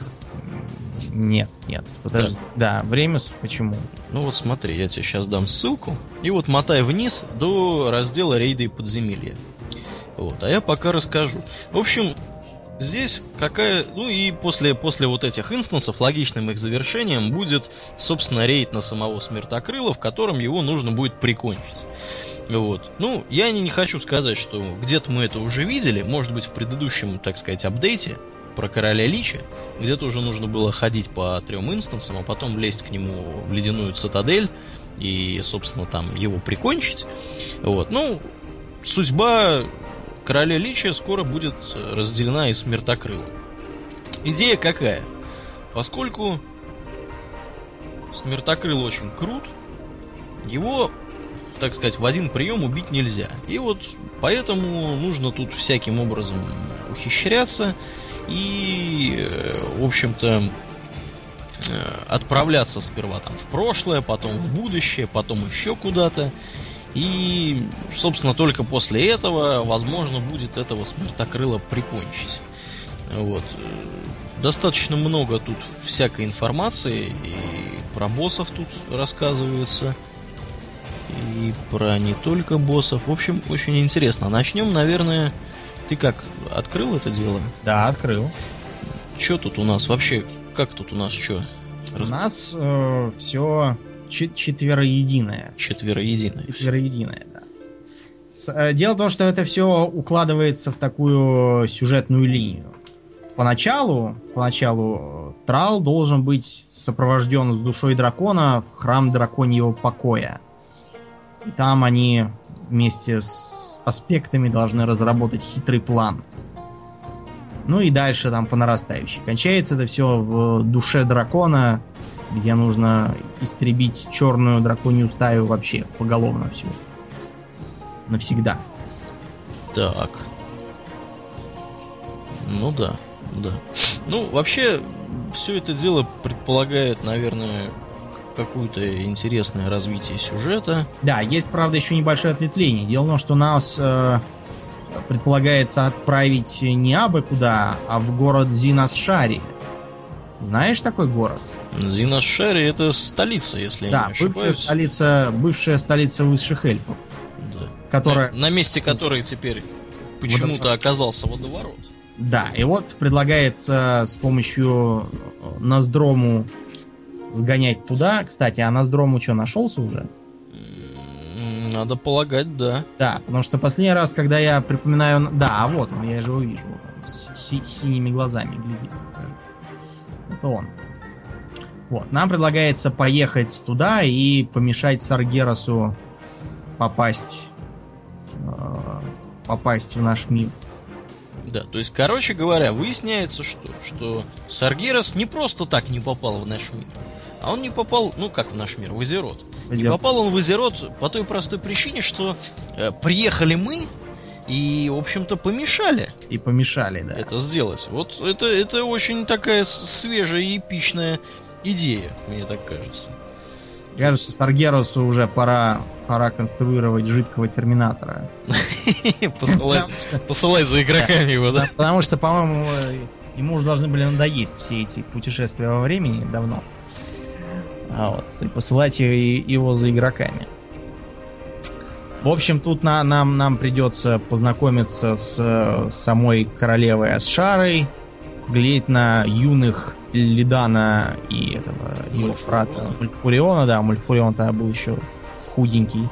Нет, нет. Подожди. Да, да время почему? Ну вот смотри, я тебе сейчас дам ссылку. И вот мотай вниз до раздела рейды и подземелья. Вот, а я пока расскажу. В общем, здесь какая... Ну и после, после вот этих инстансов логичным их завершением будет, собственно, рейд на самого Смертокрыла, в котором его нужно будет прикончить. Вот. Ну, я не, не хочу сказать, что где-то мы это уже видели, может быть, в предыдущем, так сказать, апдейте про короля Лича, где-то уже нужно было ходить по трем инстансам, а потом лезть к нему в ледяную цитадель и, собственно, там его прикончить. Вот. Ну, судьба Короля Личия скоро будет разделена и смертокрыла. Идея какая? Поскольку смертокрыл очень крут, его, так сказать, в один прием убить нельзя. И вот поэтому нужно тут всяким образом ухищряться и, э, в общем-то, э, отправляться сперва там в прошлое, потом в будущее, потом еще куда-то. И, собственно, только после этого, возможно, будет этого смертокрыла прикончить. Вот. Достаточно много тут всякой информации, и про боссов тут рассказывается, и про не только боссов. В общем, очень интересно. Начнем, наверное, ты как, открыл это дело? Да, открыл. Что тут у нас вообще, как тут у нас что? У нас э, все четвероединое. Четвероединое. Четвероединое, да. Э, дело в том, что это все укладывается в такую сюжетную линию. Поначалу, поначалу Трал должен быть сопровожден с душой дракона в храм драконьего покоя. И там они вместе с аспектами должны разработать хитрый план. Ну и дальше там по нарастающей. Кончается это все в душе дракона, где нужно истребить черную драконью стаю вообще поголовно всю. Навсегда. Так. Ну да, да. Ну, вообще, все это дело предполагает, наверное, какое-то интересное развитие сюжета. Да, есть, правда, еще небольшое ответвление. Дело в том, что нас э, предполагается отправить не абы куда, а в город Зинасшари. Знаешь такой город? Зинасшари это столица, если да, я не ошибаюсь. бывшая столица, бывшая столица высших эльфов. Да. Которая... На, на месте которой теперь почему-то оказался водоворот. Да, и вот предлагается с помощью Ноздрому сгонять туда. Кстати, а Ноздрому что, нашелся уже? Надо полагать, да. Да, потому что последний раз, когда я припоминаю... Да, а вот он, я же его вижу. с, с синими глазами глядит, кажется. Это он. Вот, нам предлагается поехать туда и помешать Саргерасу попасть э, попасть в наш мир. Да, то есть, короче говоря, выясняется, что, что Саргерас не просто так не попал в наш мир, а он не попал, ну как в наш мир, в Азерот. Не попал он в Азерот по той простой причине, что э, приехали мы и, в общем-то, помешали. И помешали, да. Это сделать. Вот это, это очень такая свежая и эпичная идея, мне так кажется. Кажется, Саргеросу уже пора, пора конструировать жидкого терминатора. Посылай за игроками его, да? Потому что, по-моему, ему уже должны были надоесть все эти путешествия во времени давно. А вот, и посылать его за игроками. В общем, тут на, нам, нам придется познакомиться с, с самой королевой Асшарой, глядеть на юных Лидана и этого его брата Мультфуриона, да, Мультфурион тогда был еще худенький,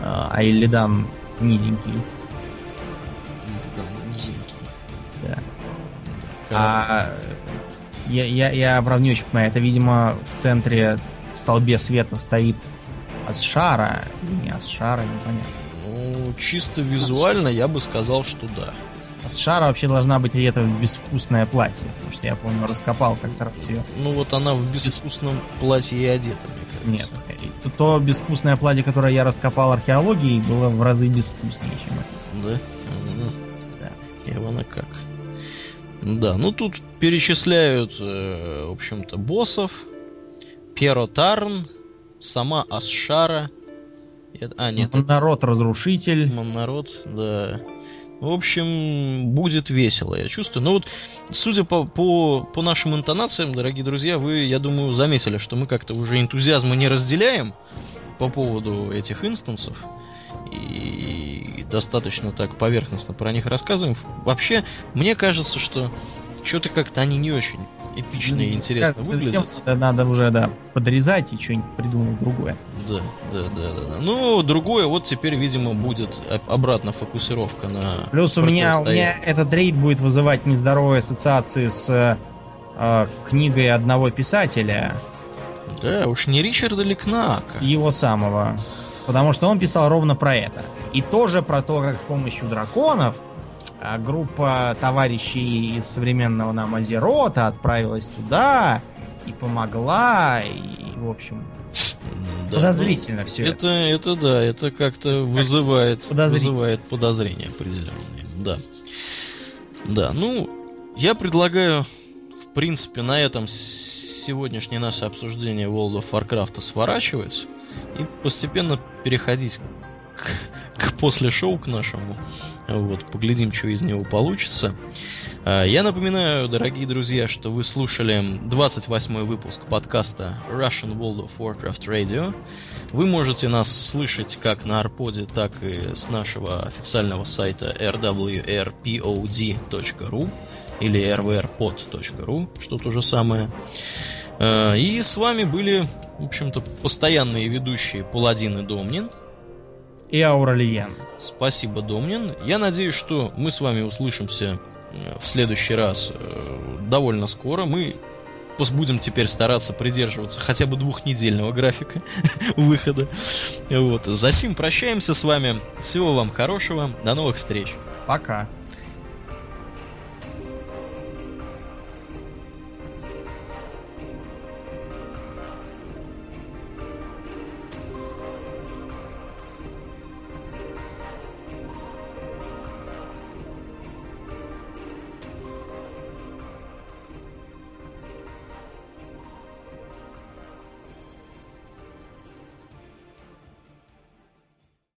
а Иллидан низенький. Иллидан низенький. Да. А я, я, я правда не очень понимаю, это, видимо, в центре в столбе света стоит Асшара или не Асшара, непонятно. Ну, чисто визуально я бы сказал, что да. Асшара вообще должна быть одета в безвкусное платье, потому что я, помню, раскопал как-то раз ее. Ну вот она в безвкусном платье и одета, мне кажется. Нет, то безвкусное платье, которое я раскопал археологией, было в разы безвкуснее, чем это. Да? Да. Ивана как. Да, ну тут перечисляют, э, в общем-то, боссов. Перо Тарн, сама Асшара. А, нет. Монород-разрушитель. Монород, да. В общем, будет весело, я чувствую. Но вот, судя по, по, по нашим интонациям, дорогие друзья, вы, я думаю, заметили, что мы как-то уже энтузиазма не разделяем по поводу этих инстансов. И достаточно так поверхностно про них рассказываем. Вообще, мне кажется, что что-то как-то они не очень эпично и интересно выглядят. Надо уже, да, подрезать и что-нибудь придумать другое. Да, да, да, да, да. Ну, другое вот теперь, видимо, будет обратно фокусировка на Плюс у меня, у меня этот рейд будет вызывать нездоровые ассоциации с э, книгой одного писателя. Да, уж не Ричарда Ликнака. Его самого. Потому что он писал ровно про это. И тоже про то, как с помощью драконов группа товарищей из современного нам Азерота отправилась туда и помогла, и, в общем, да, подозрительно ну, все это. Это, это да, это как-то вызывает, вызывает подозрение определенные. Да. Да, ну, я предлагаю, в принципе, на этом сегодняшнее наше обсуждение World of Warcraft сворачивать и постепенно переходить к, к после шоу к нашему. Вот, поглядим, что из него получится. А, я напоминаю, дорогие друзья, что вы слушали 28 выпуск подкаста Russian World of Warcraft Radio. Вы можете нас слышать как на Арподе, так и с нашего официального сайта rwrpod.ru или rvrpod.ru, что то же самое. Э, и с вами были, в общем-то, постоянные ведущие Паладин и Домнин. И Ауралиен. Спасибо, Домнин. Я надеюсь, что мы с вами услышимся э, в следующий раз э, довольно скоро. Мы будем теперь стараться придерживаться хотя бы двухнедельного графика выхода. Вот. Засим прощаемся с вами. Всего вам хорошего. До новых встреч. Пока.